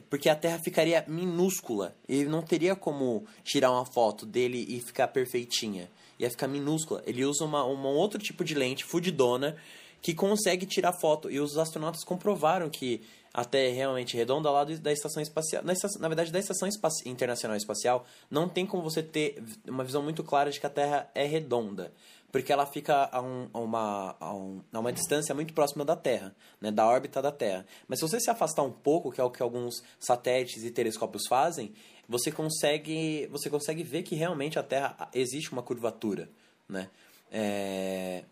porque a Terra ficaria minúscula. Ele não teria como tirar uma foto dele e ficar perfeitinha. Ia ficar minúscula. Ele usa uma, uma outro tipo de lente fudidona que consegue tirar foto. E os astronautas comprovaram que a Terra é realmente redonda lá da estação espacial. Na, estação- na verdade, da estação Espaci- internacional espacial, não tem como você ter uma visão muito clara de que a Terra é redonda porque ela fica a, um- a uma, a, um- a uma distância muito próxima da Terra, né, da órbita da Terra. Mas se você se afastar um pouco, que é o que alguns satélites e telescópios fazem, você consegue, você consegue ver que realmente a Terra existe uma curvatura, né? É,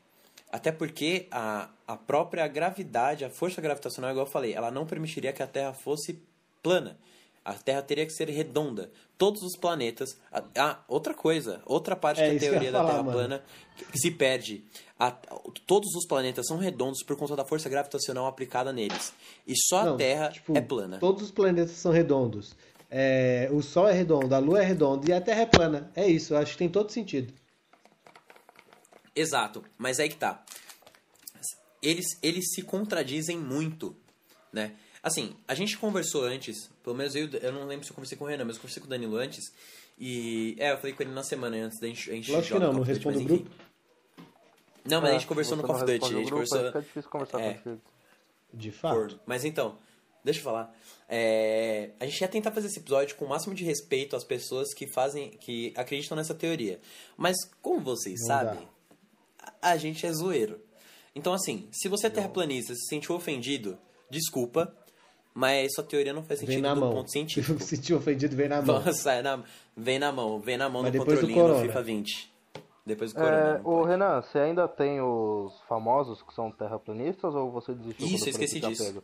até porque a, a própria gravidade, a força gravitacional, igual eu falei, ela não permitiria que a Terra fosse plana. A Terra teria que ser redonda. Todos os planetas. Ah, outra coisa, outra parte É, da teoria da falar, Terra mano. plana que, se perde. A- todos os planetas são redondos por conta da força gravitacional aplicada neles. E só a Não, Terra tipo, é plana. Todos os planetas são redondos. É, o Sol é redondo, a Lua é redonda e a Terra é plana. É isso, eu acho que tem todo sentido. Exato, mas aí que tá. Eles, eles se contradizem muito, né? Assim, a gente conversou antes, pelo menos eu, eu não lembro se eu conversei com o Renan, mas eu conversei com o Danilo antes. E. É, eu falei com ele na semana antes da gente, a gente Lógico que joga não, não responde o mas enfim. grupo. Não, mas a É, gente conversou no Call of Duty, a gente grupo, conversou. Fica difícil conversar É. contigo. De fato. Por- Mas então, deixa eu falar. É, a gente ia tentar fazer esse episódio com o máximo de respeito às pessoas que fazem, que acreditam nessa teoria. Mas como vocês Não sabem, a a gente é zoeiro. Então assim, se você é terraplanista e se sentiu ofendido, desculpa, mas sua teoria não faz Vem sentido na do mão. ponto <laughs> científico. se sentiu ofendido, vem na mão. Nossa, é na- vem na mão, vem na mão Mas no do controlinho do Corona. FIFA 20. Depois do É, Corona. ô. Renan, você ainda tem os famosos que são terraplanistas ou você desistiu? Isso, eu esqueci disso. pego?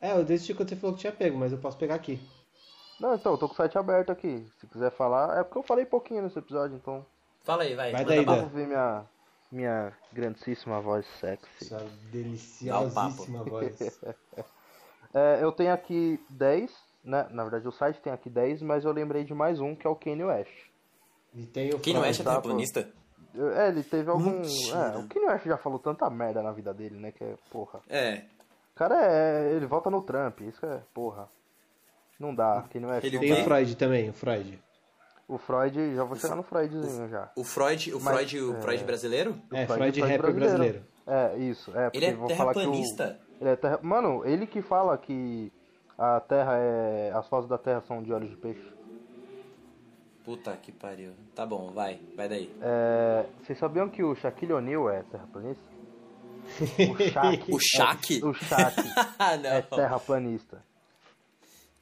É, eu desisti quando você falou que tinha pego, mas eu posso pegar aqui. Não, então, eu tô com o site aberto aqui. Se quiser falar, é porque eu falei pouquinho nesse episódio, então. Fala aí, vai. Vai manda daí. Vamos ver minha, minha grandíssima voz sexy. Essa deliciosíssima voz. <laughs> É, eu tenho aqui 10, né? Na verdade o site tem aqui 10, mas eu lembrei de mais um, que é o Kanye West. E tem o Quem não é terraplanista? É, ele teve algum. É, o Kanye West já falou tanta merda na vida dele, né? Que é, porra. É. cara é. Ele vota no Trump, isso é. Porra. Não dá, quem não é Ele Tem o Freud também, o Freud. O Freud, já vou chegar no Freudzinho já. O Freud, o Mas, Freud, o Freud brasileiro? É, Freud Freud, é Freud rapper brasileiro. É, isso. É, porque Ele é vou falar que o- terraplanista? Ele é terra... Mano, ele que fala que a Terra é. As fotos da Terra são de olhos de peixe. Puta que pariu. Tá bom, vai, vai daí. É, Vocês sabiam que o Shaquille O'Neal é terraplanista? <laughs> O Shaq. O Shaq? É, o Shaq <laughs> é não. terraplanista.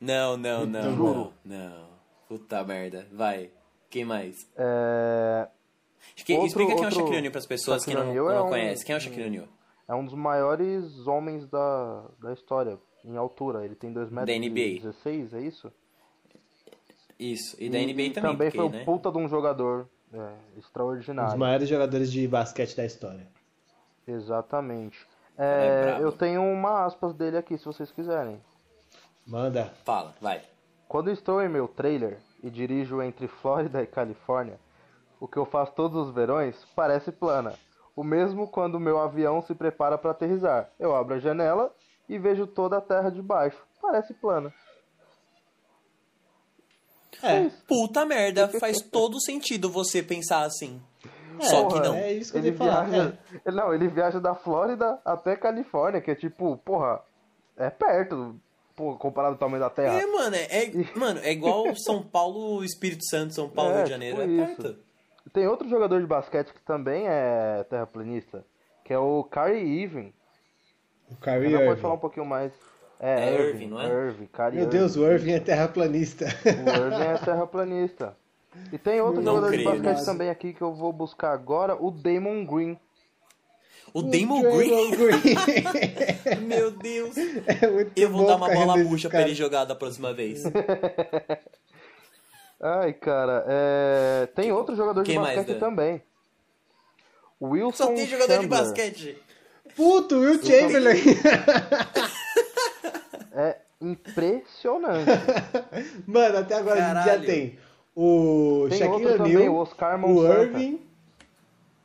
Não, não, não, Juro. não, não. Puta merda. Vai. Quem mais? É, Que- Outro- Explica quem é o outro- Shaquille O'Neal pras pessoas que não, Shaquille O'Neal não é um- conhecem. Quem é o Shaquille O'Neal? É um dos maiores homens da, da história, em altura. Ele tem 2 metros Da NBA. e 16, é isso? Isso. E da NBA também, porque, foi um né? puta de um jogador é, Um dos extraordinário. maiores jogadores de basquete da história. Exatamente. É É, eu tenho uma aspas dele aqui, se vocês quiserem. Manda. Fala, vai. Quando estou em meu trailer e dirijo entre Flórida e Califórnia, o que eu faço todos os verões parece plana. O mesmo quando meu avião se prepara para aterrissar. Eu abro a janela e vejo toda a terra de baixo. Parece plana. É, Puta merda, <laughs> faz todo sentido você pensar assim. Só que Porra, não. é isso que eu Ele falar. viaja, ele- não, ele viaja da Flórida até Califórnia, que é tipo, porra, é perto, pô, comparado ao tamanho da Terra. É, mano, é, é- mano, é igual <laughs> São Paulo, Espírito Santo, São Paulo, É, Rio de Janeiro. tipo é isso. Tem outro jogador de basquete que também é terraplanista, que é o Kyrie Irving. O Kyrie Renan pode Irving. falar um pouquinho mais. É É, Irving, não é? Irving, Kyrie Meu Deus, o Irving é terraplanista. O Irving é terraplanista. E tem outro Não jogador creio, de basquete nossa. também aqui que eu vou buscar agora, o Damon Green. O Damon Green, Green. <laughs> meu Deus. é Eu vou dar uma bola murcha pra ele jogar da próxima vez. <laughs> Ai, cara, é... tem outro jogador de Quem mais, basquete Dan? também. Wilson Só tem jogador de Chandler. basquete. Puto, Will Chamberlain. É impressionante. <laughs> Mano, até agora a gente já Caralho. tem o Tem Shaquille outro também, O'Neal, o Oscar o Monsanto. Irving,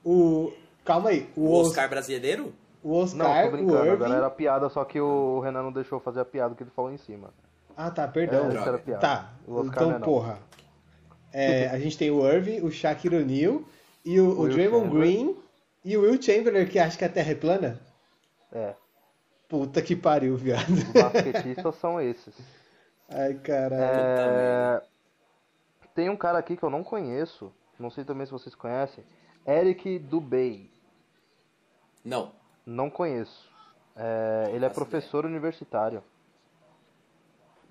o... Calma aí, o, O Os- Oscar brasileiro? o Não, Oscar, tô o brincando, Irving... agora era piada, só que o Renan não deixou fazer a piada que ele falou em cima. Ah, tá, perdão. É, era piada. Tá, O Oscar então, não é não. porra. É, a gente tem o Irving, o Shaquille O'Neal, e o, o Draymond. Green, e o Will Chamberlain, que acha que a Terra é plana. É, Puta que pariu, viado. os basquetistas são esses. Ai, caralho. É, Tem um cara aqui que eu não conheço, não sei também se vocês conhecem, Eric Dubey. Não. Não conheço. É, ele é professor universitário.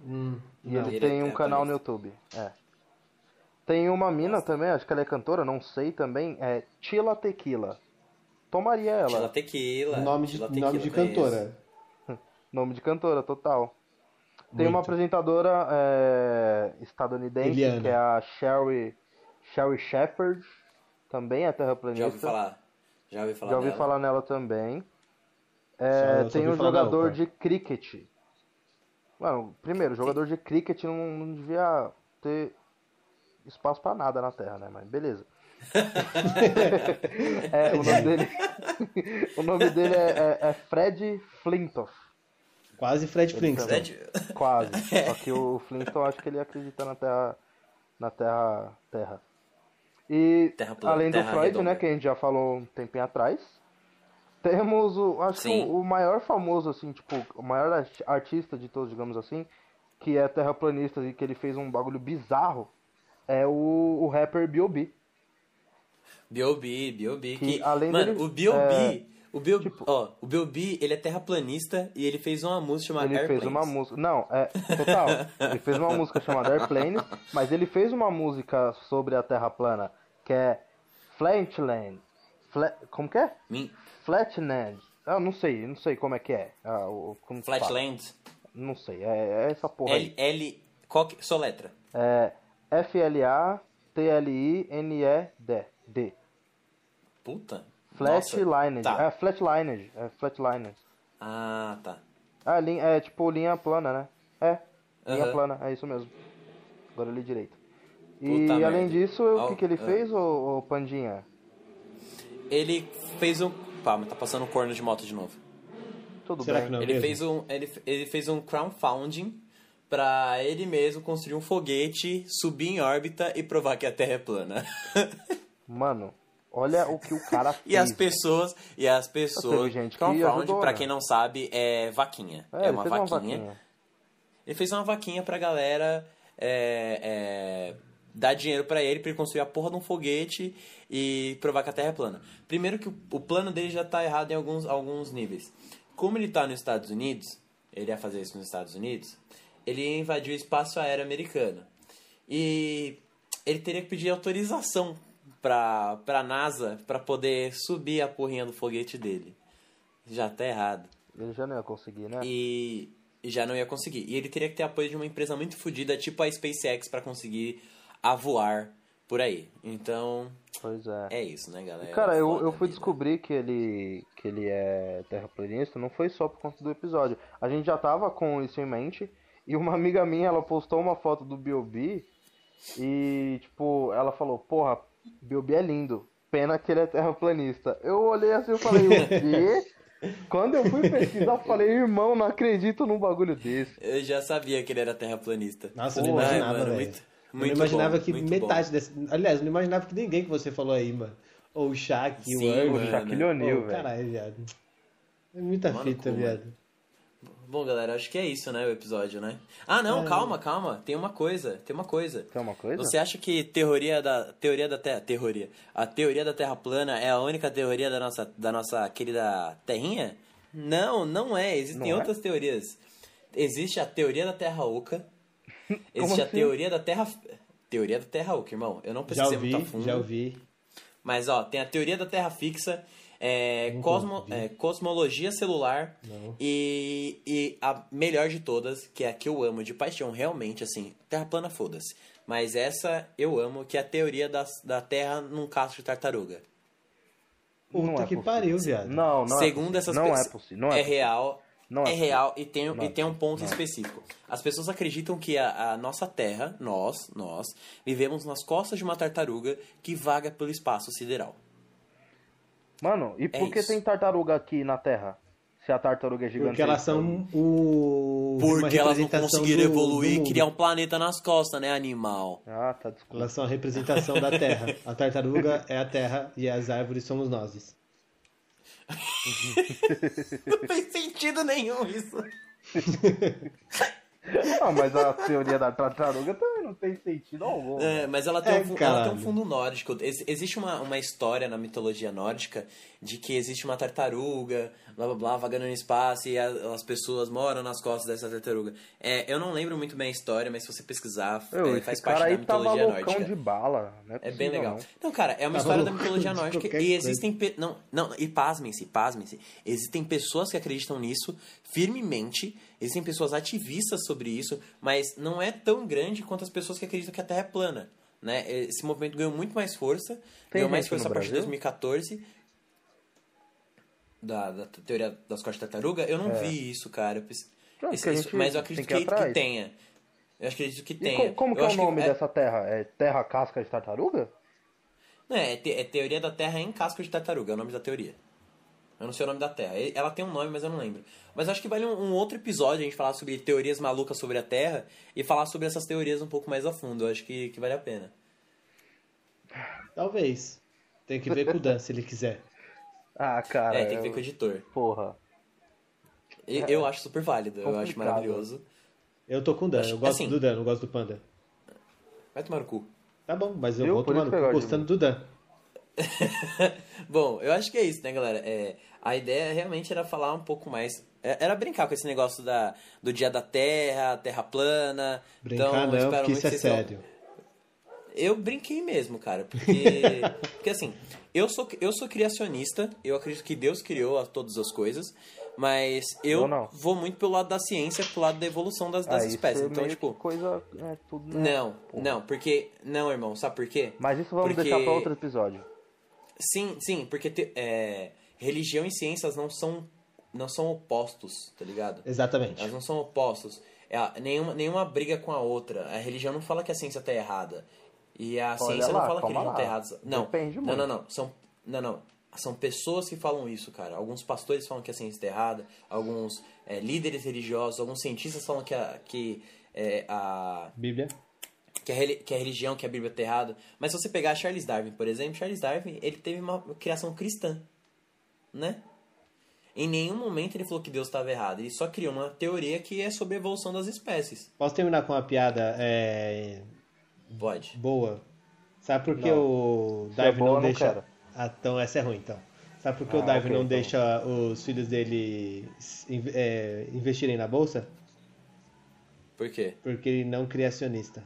Hum, E não. ele Ele é tem um canal no. YouTube. É. Tem uma mina também, acho que ela é cantora, não sei também, é Tila Tequila. Tomaria ela. Tila Tequila. Nome de, Tila nome Tequila, de cantora. <laughs> Nome de cantora, total. Tem uma Muito. apresentadora é, estadunidense, Eliana. que é a Sherry, Sherry Shepherd. Também é terraplanista. Já ouvi falar. Já ouvi falar Já ouvi dela. falar nela também. É, só tem um jogador dela, de cricket. Mano, primeiro, jogador de cricket não, não devia ter espaço pra nada na Terra, né? Mas beleza. <laughs> É, o nome dele, o nome dele é, é- é Fred Flintoff. Quase Fred Flintstone. Fred- Quase. <laughs> Só que o Flintstone acho que ele acredita na Terra. Na Terra. Terra. E Terra plana, além do terra Freud, redonda. né, que a gente já falou um tempinho atrás, temos o. Acho que o, o maior famoso, assim, tipo, o maior art- artista de todos, digamos assim, que é terraplanista e que ele fez um bagulho bizarro, é o, o rapper B.O.B. B.O.B., B.O.B. Que, Que, além mano, dele, o B.O.B., é, o B.O.B., tipo- ó, o ele é terraplanista e ele fez uma música chamada Ele fez Airplanes. uma música. Não, é. Total. ele fez uma música chamada Airplanes, mas ele fez uma música sobre a Terra plana, que é Flatland. Fla, como que é? Min- Flatland. Ah, não sei, não sei como é que é. Ah, o, como. Flatland. Não sei, é, é essa porra aí. L, L, qual que, soletra. É F-L-A-T-L-I-N-E-D. D. Puta. Flatlined. Tá. É Flatlined. É Flatlined. Ah, tá. Ah, linha, é tipo linha plana, né? É, linha plana, é isso mesmo. Agora eu li direito. E Puta além merda. disso, o Ó, que, que ele ah. fez, ô, ô Pandinha? Ele fez um... Pá, mas tá passando corno de moto de novo. tudo Será bem. que não? é Ele mesmo? fez um, ele, ele fez um crowdfunding pra ele mesmo construir um foguete, subir em órbita e provar que a Terra é plana. <laughs> Mano, olha o que o cara fez. e as pessoas, e as pessoas, gente que crowdfunding, ajudou, pra né? quem não sabe, é vaquinha. É, É, uma fez vaquinha. Ele fez uma vaquinha pra galera é, é, dar dinheiro pra ele pra ele construir a porra de um foguete e provar que a Terra é plana. Primeiro que o, o plano dele já tá errado em alguns, alguns níveis. Como ele tá nos Estados Unidos, ele ia fazer isso nos Estados Unidos, ele ia invadir o espaço aéreo americano. E ele teria que pedir autorização pra, pra NASA pra poder subir a porrinha do foguete dele. Já tá errado. Ele já não ia conseguir, né? E, já não ia conseguir. E ele teria que ter apoio de uma empresa muito fodida, tipo a SpaceX, pra conseguir a voar por aí. Então, Pois é. é isso, né, galera? Cara, eu, eu fui vida. descobrir que ele, que ele é terraplanista, não foi só por conta do episódio. A gente já tava com isso em mente, e uma amiga minha, ela postou uma foto do B.O.B. e, tipo, ela falou, porra, B.O.B. é lindo, pena que ele é terraplanista. Eu olhei assim e falei, o quê? <laughs> Quando eu fui pesquisar, eu falei, irmão, não acredito num bagulho desse. Eu já sabia que ele era terraplanista. Nossa, eu não Pô, imaginava, mano, velho. muito- eu não muito imaginava bom, que muito metade desse. Aliás, eu não imaginava que ninguém que você falou aí, mano. Ou o Shaq, Sim, o Irving. O Shaquille O'Neal, velho. Caralho, viado. É muita Mano, fita, cu, viado. Bom, galera, acho que é isso, né, o episódio, né? Ah, não, É. calma, calma. Tem uma coisa, tem uma coisa. Tem uma coisa? Você acha que teoria da teoria da Terra, teoria, a teoria da Terra plana é a única teoria da nossa da nossa querida Terrinha? Não, não é. Existem Não é? outras teorias. Existe a teoria da Terra oca. <laughs> Existe a assim? teoria da Terra teoria da Terra oca, irmão. Eu não ouvi, muito a fundo. já ouvi. Mas ó, tem a teoria da Terra fixa, é, cosmo- é, cosmologia celular Não. e, e a melhor de todas, que é a que eu amo de paixão, realmente, assim, Terra plana, foda-se. Mas essa eu amo, que é a teoria da, da Terra num casco de tartaruga. Não Puta é que possível. pariu, viado. Não, não Segundo é essas possível. Não pessoas, é possível. Não é, é real. Não é é real e tem, Não e é tem um ponto específico. As pessoas acreditam que a, a nossa Terra, nós, nós, vivemos nas costas de uma tartaruga que vaga pelo espaço sideral. Mano, e por que É isso. tem tartaruga aqui na Terra? Se a tartaruga é gigante. Porque elas são o. Porque elas não conseguiram do- evoluir do e criar um planeta nas costas, né, animal? Ah, tá, desculpa. Elas são a representação da Terra. A tartaruga é a Terra e as árvores somos nós. <laughs> Não fez sentido nenhum isso. <laughs> Ah, mas a teoria da tartaruga também não tem sentido algum. É, mas ela tem, É, um, ela tem um fundo nórdico. Ex- existe uma, uma história na mitologia nórdica de que existe uma tartaruga, blá blá blá, vagando no espaço e a- as pessoas moram nas costas dessa tartaruga. É, eu não lembro muito bem a história, mas se você pesquisar, Meu, é, faz esse parte cara da aí tava mitologia loucão nórdica. de bala. Não é, bem legal. não. Não, cara, é uma Tava história da mitologia nórdica e coisa. existem. pe- Não, não, e pasmem-se, pasmem-se. Existem pessoas que acreditam nisso firmemente, existem pessoas ativistas sobre isso, mas não é tão grande quanto as pessoas que acreditam que a Terra é plana. Né? Esse movimento ganhou muito mais força, ganhou mais força a partir de Brasil? 2014. Da, da teoria das costas de tartaruga, eu não vi isso, cara. É. Não, isso- mas eu tem acredito que que, que tenha. Eu acredito que E tenha. co- como que Eu é o nome dessa terra? É terra casca de tartaruga? Não, é, te- é teoria da Terra em casco de tartaruga, é o nome da teoria. Eu não sei o nome da Terra. E- Ela tem um nome, mas eu não lembro. Mas acho que vale um, um outro episódio a gente falar sobre teorias malucas sobre a Terra e falar sobre essas teorias um pouco mais a fundo. Eu acho que, que vale a pena. Talvez. Tem que ver com o Dan, se ele quiser. <laughs> Ah, cara. é, tem que eu- ver com o editor. Porra. E- Eu, acho super válido, eu acho Complicado. maravilhoso. Eu tô com o Dan, eu gosto Assim- do Dan, não gosto do Panda. Vai tomar no cu. Tá bom, mas eu Viu? vou tomar no eu cu gosto de gostando do Dan. <laughs> Bom, eu acho que é isso, né, galera? É, a ideia realmente era falar um pouco mais. é- Era brincar com esse negócio da, do dia da Terra, Terra plana. Brincar então, não, espero porque muito isso é sério. Eu brinquei mesmo, cara, porque <laughs> porque assim, eu sou eu sou criacionista, eu acredito que Deus criou todas as coisas, mas eu Eu não. vou muito pelo lado da ciência, pelo lado da evolução das, das Ah, espécies. Então, tipo, coisa. É, tudo, né? não, não, porque não, irmão, sabe por quê? Mas isso vamos Porque- deixar pra outro episódio. Sim, sim, porque te- é, religião e ciências não são não são opostos, tá ligado? Exatamente. Elas não são opostos. É, nenhuma, nenhuma briga com a outra. A religião não fala que a ciência tá errada. E a ciência lá, não fala que a religião tá errada. Não. Depende não, muito. não, não. São, não, não. são pessoas que falam isso, cara. Alguns pastores falam que a ciência está errada, alguns é, líderes religiosos, alguns cientistas falam que a, que, é, a, Bíblia. Que, a, reli- que a religião, que a Bíblia está errada. Mas se você pegar Charles Darwin, por exemplo, Charles Darwin ele teve uma criação cristã, né? Em nenhum momento ele falou que Deus estava errado. Ele só criou uma teoria que é sobre a evolução das espécies. Posso terminar com uma piada é, Pode. boa? Sabe por que Não. o é Darwin boa, não não deixa. quero. Ah, então essa é ruim, então. Sabe por que o Ah, Darwin ok, não então. deixa os filhos dele é, investirem na bolsa? Por quê? Porque ele não é criacionista.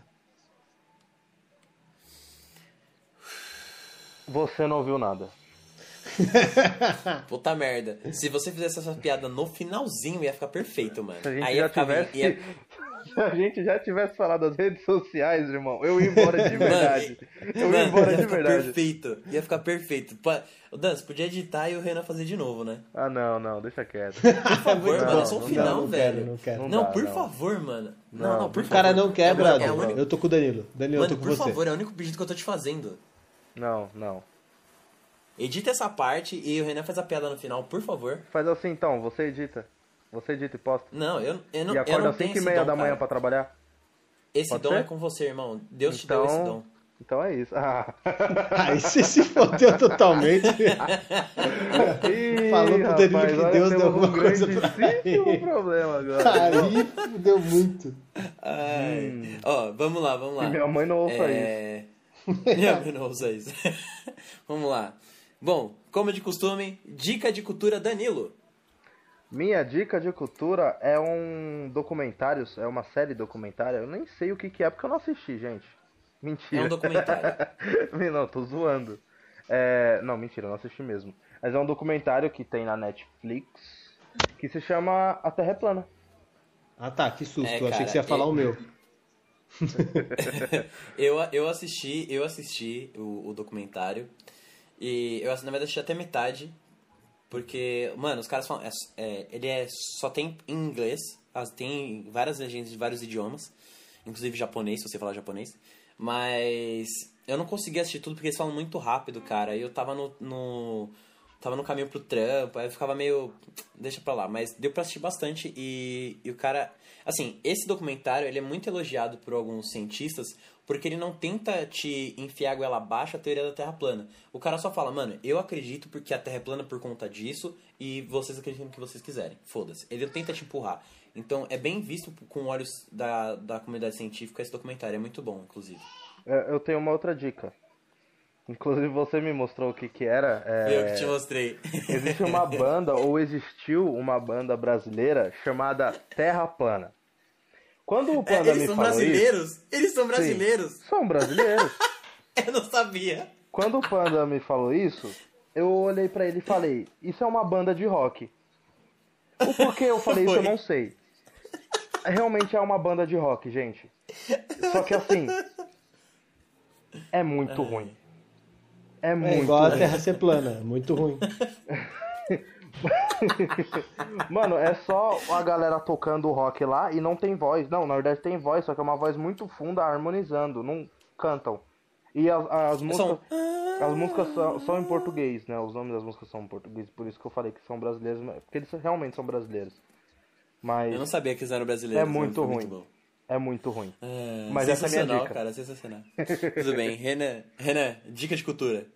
Você não ouviu nada. <laughs> Puta merda. Se você fizesse essa piada no finalzinho, ia ficar perfeito, mano. Se a gente Aí já ia ficar tivesse. ia- <laughs> Se a gente já tivesse falado das redes sociais, irmão, eu ia embora de <laughs> verdade. eu ia Mano, embora ia de ficar verdade. perfeito. Ia ficar perfeito. O Dan, você podia editar e o Renan fazer de novo, né? Ah, não, não, deixa quieto. Por favor, Não, mano, é só um não final, não, não velho. quero, não quero. Não dá, por não. favor, mano. Não, Não, não, por O favor. cara não quer, brother. É o único... Eu tô com o Danilo. Danilo, eu Mano, tô com por você. favor, é o único pedido que eu tô te fazendo. Não, não. Edita essa parte e o Renan faz a piada no final, por favor. Faz assim então, você edita. Você edita e posta. Não, eu, eu não, e eu acorda às tenho 5 e meia dom, da manhã cara. pra trabalhar. Esse Pode dom ser? é com você, irmão. Deus te deu esse Então, dom. então é isso. <laughs> Ah. Aí você se fodeu totalmente. <laughs> Ih, Falou pro Danilo que Deus deu alguma um coisa pra ele. problema agora. Aí fudeu muito. Ai. Hum. Ó, vamos lá, vamos lá. Que minha mãe não ouça isso. é... Minha mãe não ouça isso. <laughs> vamos lá. Bom, como de costume, dica de cultura Danilo. Minha dica de cultura é um documentário, é uma série documentária. Eu nem sei o que, que é porque eu não assisti, gente. Mentira. É um documentário. <laughs> não, tô zoando. É, Não, mentira, eu não assisti mesmo. Mas é um documentário que tem na Netflix que se chama A Terra é Plana. Ah tá, que susto. É, eu achei cara, que você ia falar e- o meu. <laughs> eu, eu assisti, eu assisti o, o documentário. E eu, na verdade, assisti até metade. Porque, mano, os caras falam. é- é, ele é, só tem em inglês. Tem várias legendas de vários idiomas. Inclusive japonês, se você falar japonês. Mas eu não consegui assistir tudo porque eles falam muito rápido, cara. E eu tava no, no. Tava no caminho pro trampo, aí eu ficava meio. Deixa pra lá. Mas deu pra assistir bastante e, e o cara. Assim, esse documentário ele é muito elogiado por alguns cientistas porque ele não tenta te enfiar goela abaixo a teoria da Terra plana. O cara só fala, mano, eu acredito porque a Terra é plana por conta disso e vocês acreditam no que vocês quiserem. Foda-se. Ele tenta te empurrar. Então é bem visto com olhos da, da comunidade científica esse documentário. É muito bom, inclusive. É, Eu tenho uma outra dica. Inclusive você me mostrou o que que era. é, Eu que te mostrei. Existe uma <laughs> banda, ou existiu uma banda brasileira chamada Terra Plana. Quando o É, Panda eles me são falou brasileiros? Eles são brasileiros? isso, são brasileiros. <laughs> Eu não sabia. Quando o Panda me falou isso, eu olhei pra ele e falei: Isso é uma banda de rock. O porquê eu falei <laughs> isso eu Foi. não sei. Realmente é uma banda de rock, gente. Só que assim. É muito ruim. É É muito igual a ruim. Terra ser plana. Muito ruim. <laughs> Mano, é só a galera tocando o rock lá e não tem voz. Não, na verdade tem voz, só que é uma voz muito funda harmonizando, não cantam. E as, as músicas, São- as músicas são, são em português, né? Os nomes das músicas são em português, por isso que eu falei que são brasileiros, mas- porque eles realmente são brasileiros. Mas Eu não sabia que eles eram brasileiros. É muito ruim. bom. é muito ruim. É, Mas essa é a minha sensacional, dica. cara, sensacional. <laughs> Tudo bem, Renan, Renan, dica de cultura.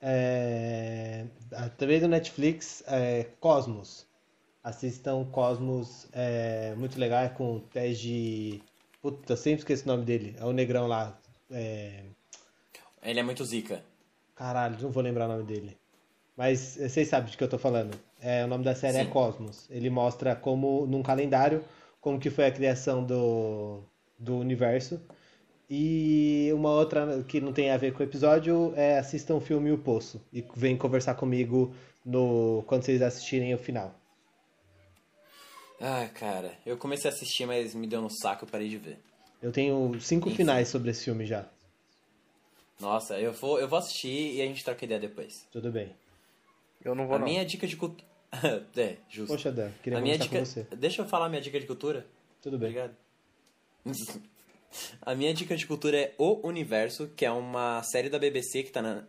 É, através do Netflix, é, Cosmos. Assistam Cosmos, é muito legal, é com o Tej... Puta, eu sempre esqueço o nome dele. É o negrão lá. É, Ele é muito zica. Caralho, não vou lembrar o nome dele. Mas eh, vocês sabem de que eu tô falando. É, o nome da série é Sim. Cosmos. Ele mostra como, num calendário, como que foi a criação do, do universo. E uma outra que não tem a ver com o episódio é assistam o filme O Poço. E vem conversar comigo no, quando vocês assistirem o final. Ah, cara, eu comecei a assistir, mas me deu no saco, eu parei de ver. Eu tenho cinco Enfim. finais sobre esse filme já. Nossa, eu vou, eu vou assistir e a gente troca ideia depois. Tudo bem. Eu não vou A não. minha dica de cultura... <laughs> é, justo. Poxa, Dan, queria a minha dica... com você. Deixa eu falar minha dica de cultura. Tudo bem. Obrigado. A minha dica de cultura é O Universo, que é uma série da BBC que tá na.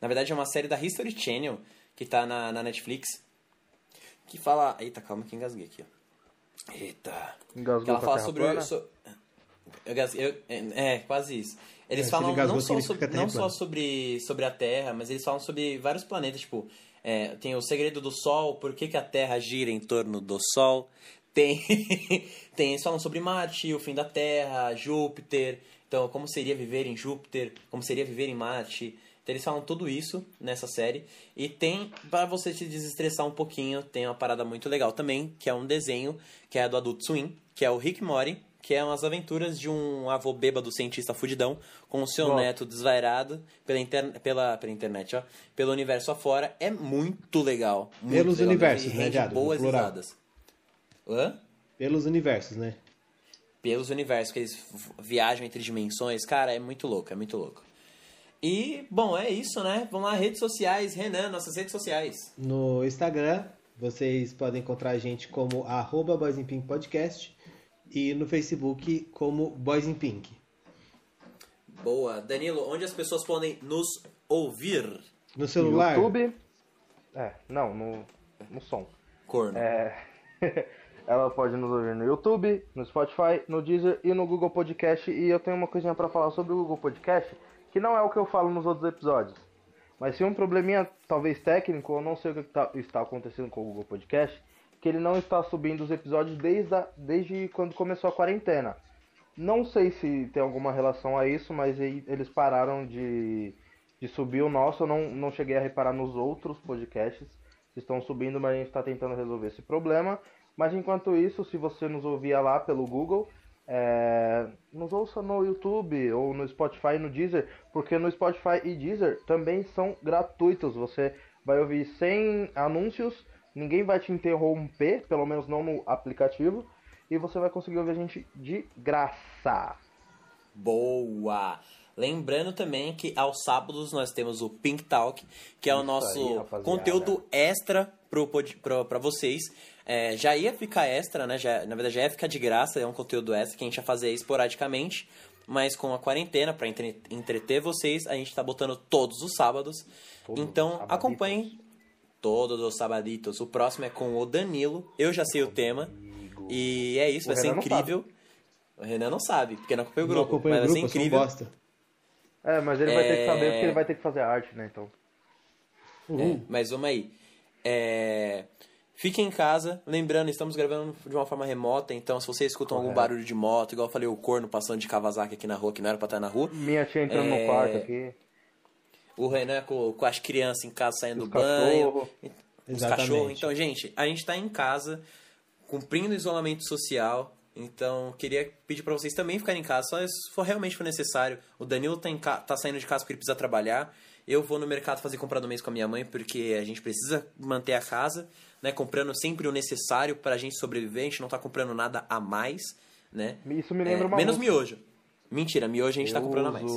Na verdade, é uma série da History Channel que tá na, na Netflix. Que fala. Eita, calma que engasguei aqui, ó. Eita. Engasgou que ela fala sobre. so- eu eu- é, é, quase isso. Eles É, falam não, só sobre, que a Terra não só sobre, sobre a Terra, mas eles falam sobre vários planetas, tipo, é, tem o segredo do Sol, por que, que a Terra gira em torno do Sol. Tem, <laughs> tem, eles falam sobre Marte, o fim da Terra, Júpiter, então como seria viver em Júpiter, como seria viver em Marte. Então eles falam tudo isso nessa série. E tem, para você se desestressar um pouquinho, tem uma parada muito legal também, que é um desenho, que é do Adult Swim, que é o Rick Mori, que é umas aventuras de um avô bêbado cientista fudidão com o seu Gosto. neto desvairado pela, inter... pela, pela internet, ó, pelo universo afora. É muito legal. Muito Pelos legal universos, né, boas risadas. Hã? Pelos universos, né? pelos universos, que eles viajam entre dimensões. Cara, é muito louco, é muito louco. E, bom, é isso, né? Vamos lá, redes sociais. Renan, nossas redes sociais. No Instagram, vocês podem encontrar a gente como arroba Boys in Pink Podcast e no Facebook como Boys in Pink. Boa. Danilo, onde as pessoas podem nos ouvir? No celular, YouTube. É, não, no, no som. Corno. É, <laughs> ela pode nos ouvir no YouTube, no Spotify, no Deezer e no Google Podcast. E eu tenho uma coisinha pra falar sobre o Google Podcast, que não é o que eu falo nos outros episódios. Mas se um probleminha, talvez técnico, eu não sei o que tá- está acontecendo com o Google Podcast, que ele não está subindo os episódios desde, a- desde quando começou a quarentena. Não sei se tem alguma relação a isso, mas eles pararam de, de subir o nosso. Eu não, não cheguei a reparar nos outros podcasts que estão subindo, mas a gente está tentando resolver esse problema. Mas enquanto isso, se você nos ouvia lá pelo Google, é, nos ouça no YouTube ou no Spotify e no Deezer, porque no Spotify e Deezer também são gratuitos. Você vai ouvir sem anúncios, ninguém vai te interromper, pelo menos não no aplicativo, e você vai conseguir ouvir a gente de graça. Boa! Lembrando também que aos sábados nós temos o Pink Talk, que é o Isso nosso aí, conteúdo extra pra vocês. É, já ia ficar extra, né? Já, na verdade, já ia ficar de graça, é um conteúdo extra que a gente ia fazer esporadicamente. Mas com a quarentena, pra entre- entreter vocês, a gente tá botando todos os sábados. Todos os então, sabaditos. acompanhem todos os sabaditos. O próximo é com o Danilo. Eu já sei o tema. E é isso, O vai ser Renan não incrível. O Renan não sabe, porque não acompanha o não grupo. acompanha o mas grupo, vai ser incrível. bosta. É, mas ele vai ter que saber É. porque ele vai ter que fazer arte, né? Então. É, mas vamos aí. É, Fiquem em casa. Lembrando, estamos gravando de uma forma remota, então se vocês escutam algum Correto. barulho de moto, igual eu falei, o corno passando de Kawasaki aqui na rua, que não era pra estar na rua. Minha tia entrando É, no quarto aqui. O Renan com, com as crianças em casa saindo Os do banho. cachorro. Os Exatamente. cachorros. Então, gente, a gente tá em casa, cumprindo o isolamento social. Então, queria pedir pra vocês também ficarem em casa, só se for realmente for necessário. O Danilo tá, em ca- tá saindo de casa porque ele precisa trabalhar. Eu vou no mercado fazer compra do mês com a minha mãe, porque a gente precisa manter a casa, né? Comprando sempre o necessário pra gente sobreviver. A gente não tá comprando nada a mais, né? Isso me lembra É, uma Menos música. miojo. Mentira, miojo a gente tá Eu comprando a mais.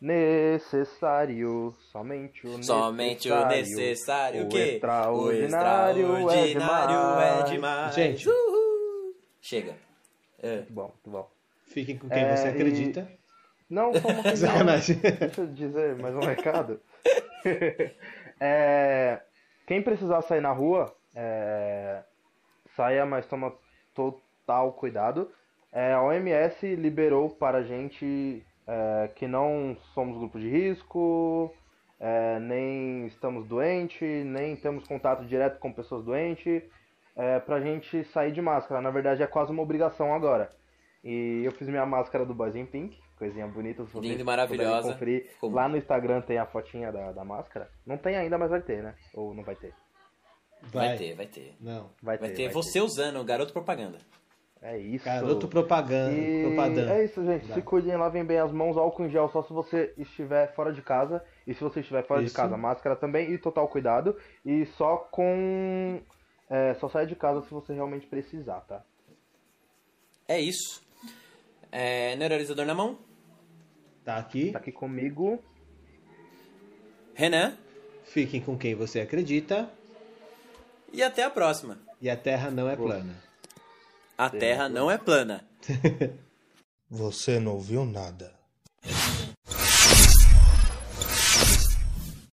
Necessário, somente o Somente o necessário, o quê? O extraordinário, extraordinário é é demais. demais. Gente. Uhul. Chega. É. Muito bom, muito bom. Fiquem com quem É, você e- acredita. Não, só uma coisa. Deixa eu dizer mais um recado. <laughs> É, quem precisar sair na rua, é, saia, mas toma total cuidado. É, a OMS liberou para a gente é, que não somos grupo de risco, é, nem estamos doentes, nem temos contato direto com pessoas doentes, é, para a gente sair de máscara. Na verdade, é quase uma obrigação agora. E eu fiz minha máscara do Boys in Pink, coisinha bonita. se Linda e maravilhosa. Conferir. Ficou Lá no Instagram tem a fotinha da, da máscara. Não tem ainda, mas vai ter, né? Ou não vai ter? Vai ter, vai ter. Não. Vai, Vai ter. ter você usando o garoto propaganda. É isso. Garoto propaganda. E propaganda. é isso, gente. Vai. Se cuidem, lavem bem as mãos, álcool em gel só se você estiver fora de casa. E se você estiver fora de Isso. casa, máscara também e total cuidado. E só com. É, só saia de casa se você realmente precisar, tá? É isso. É, neuralizador na mão. Tá aqui. Tá aqui comigo. Renan. Fiquem com quem você acredita. E até a próxima. E a Terra não é plana. A Terra não é plana. <laughs> Você não ouviu nada.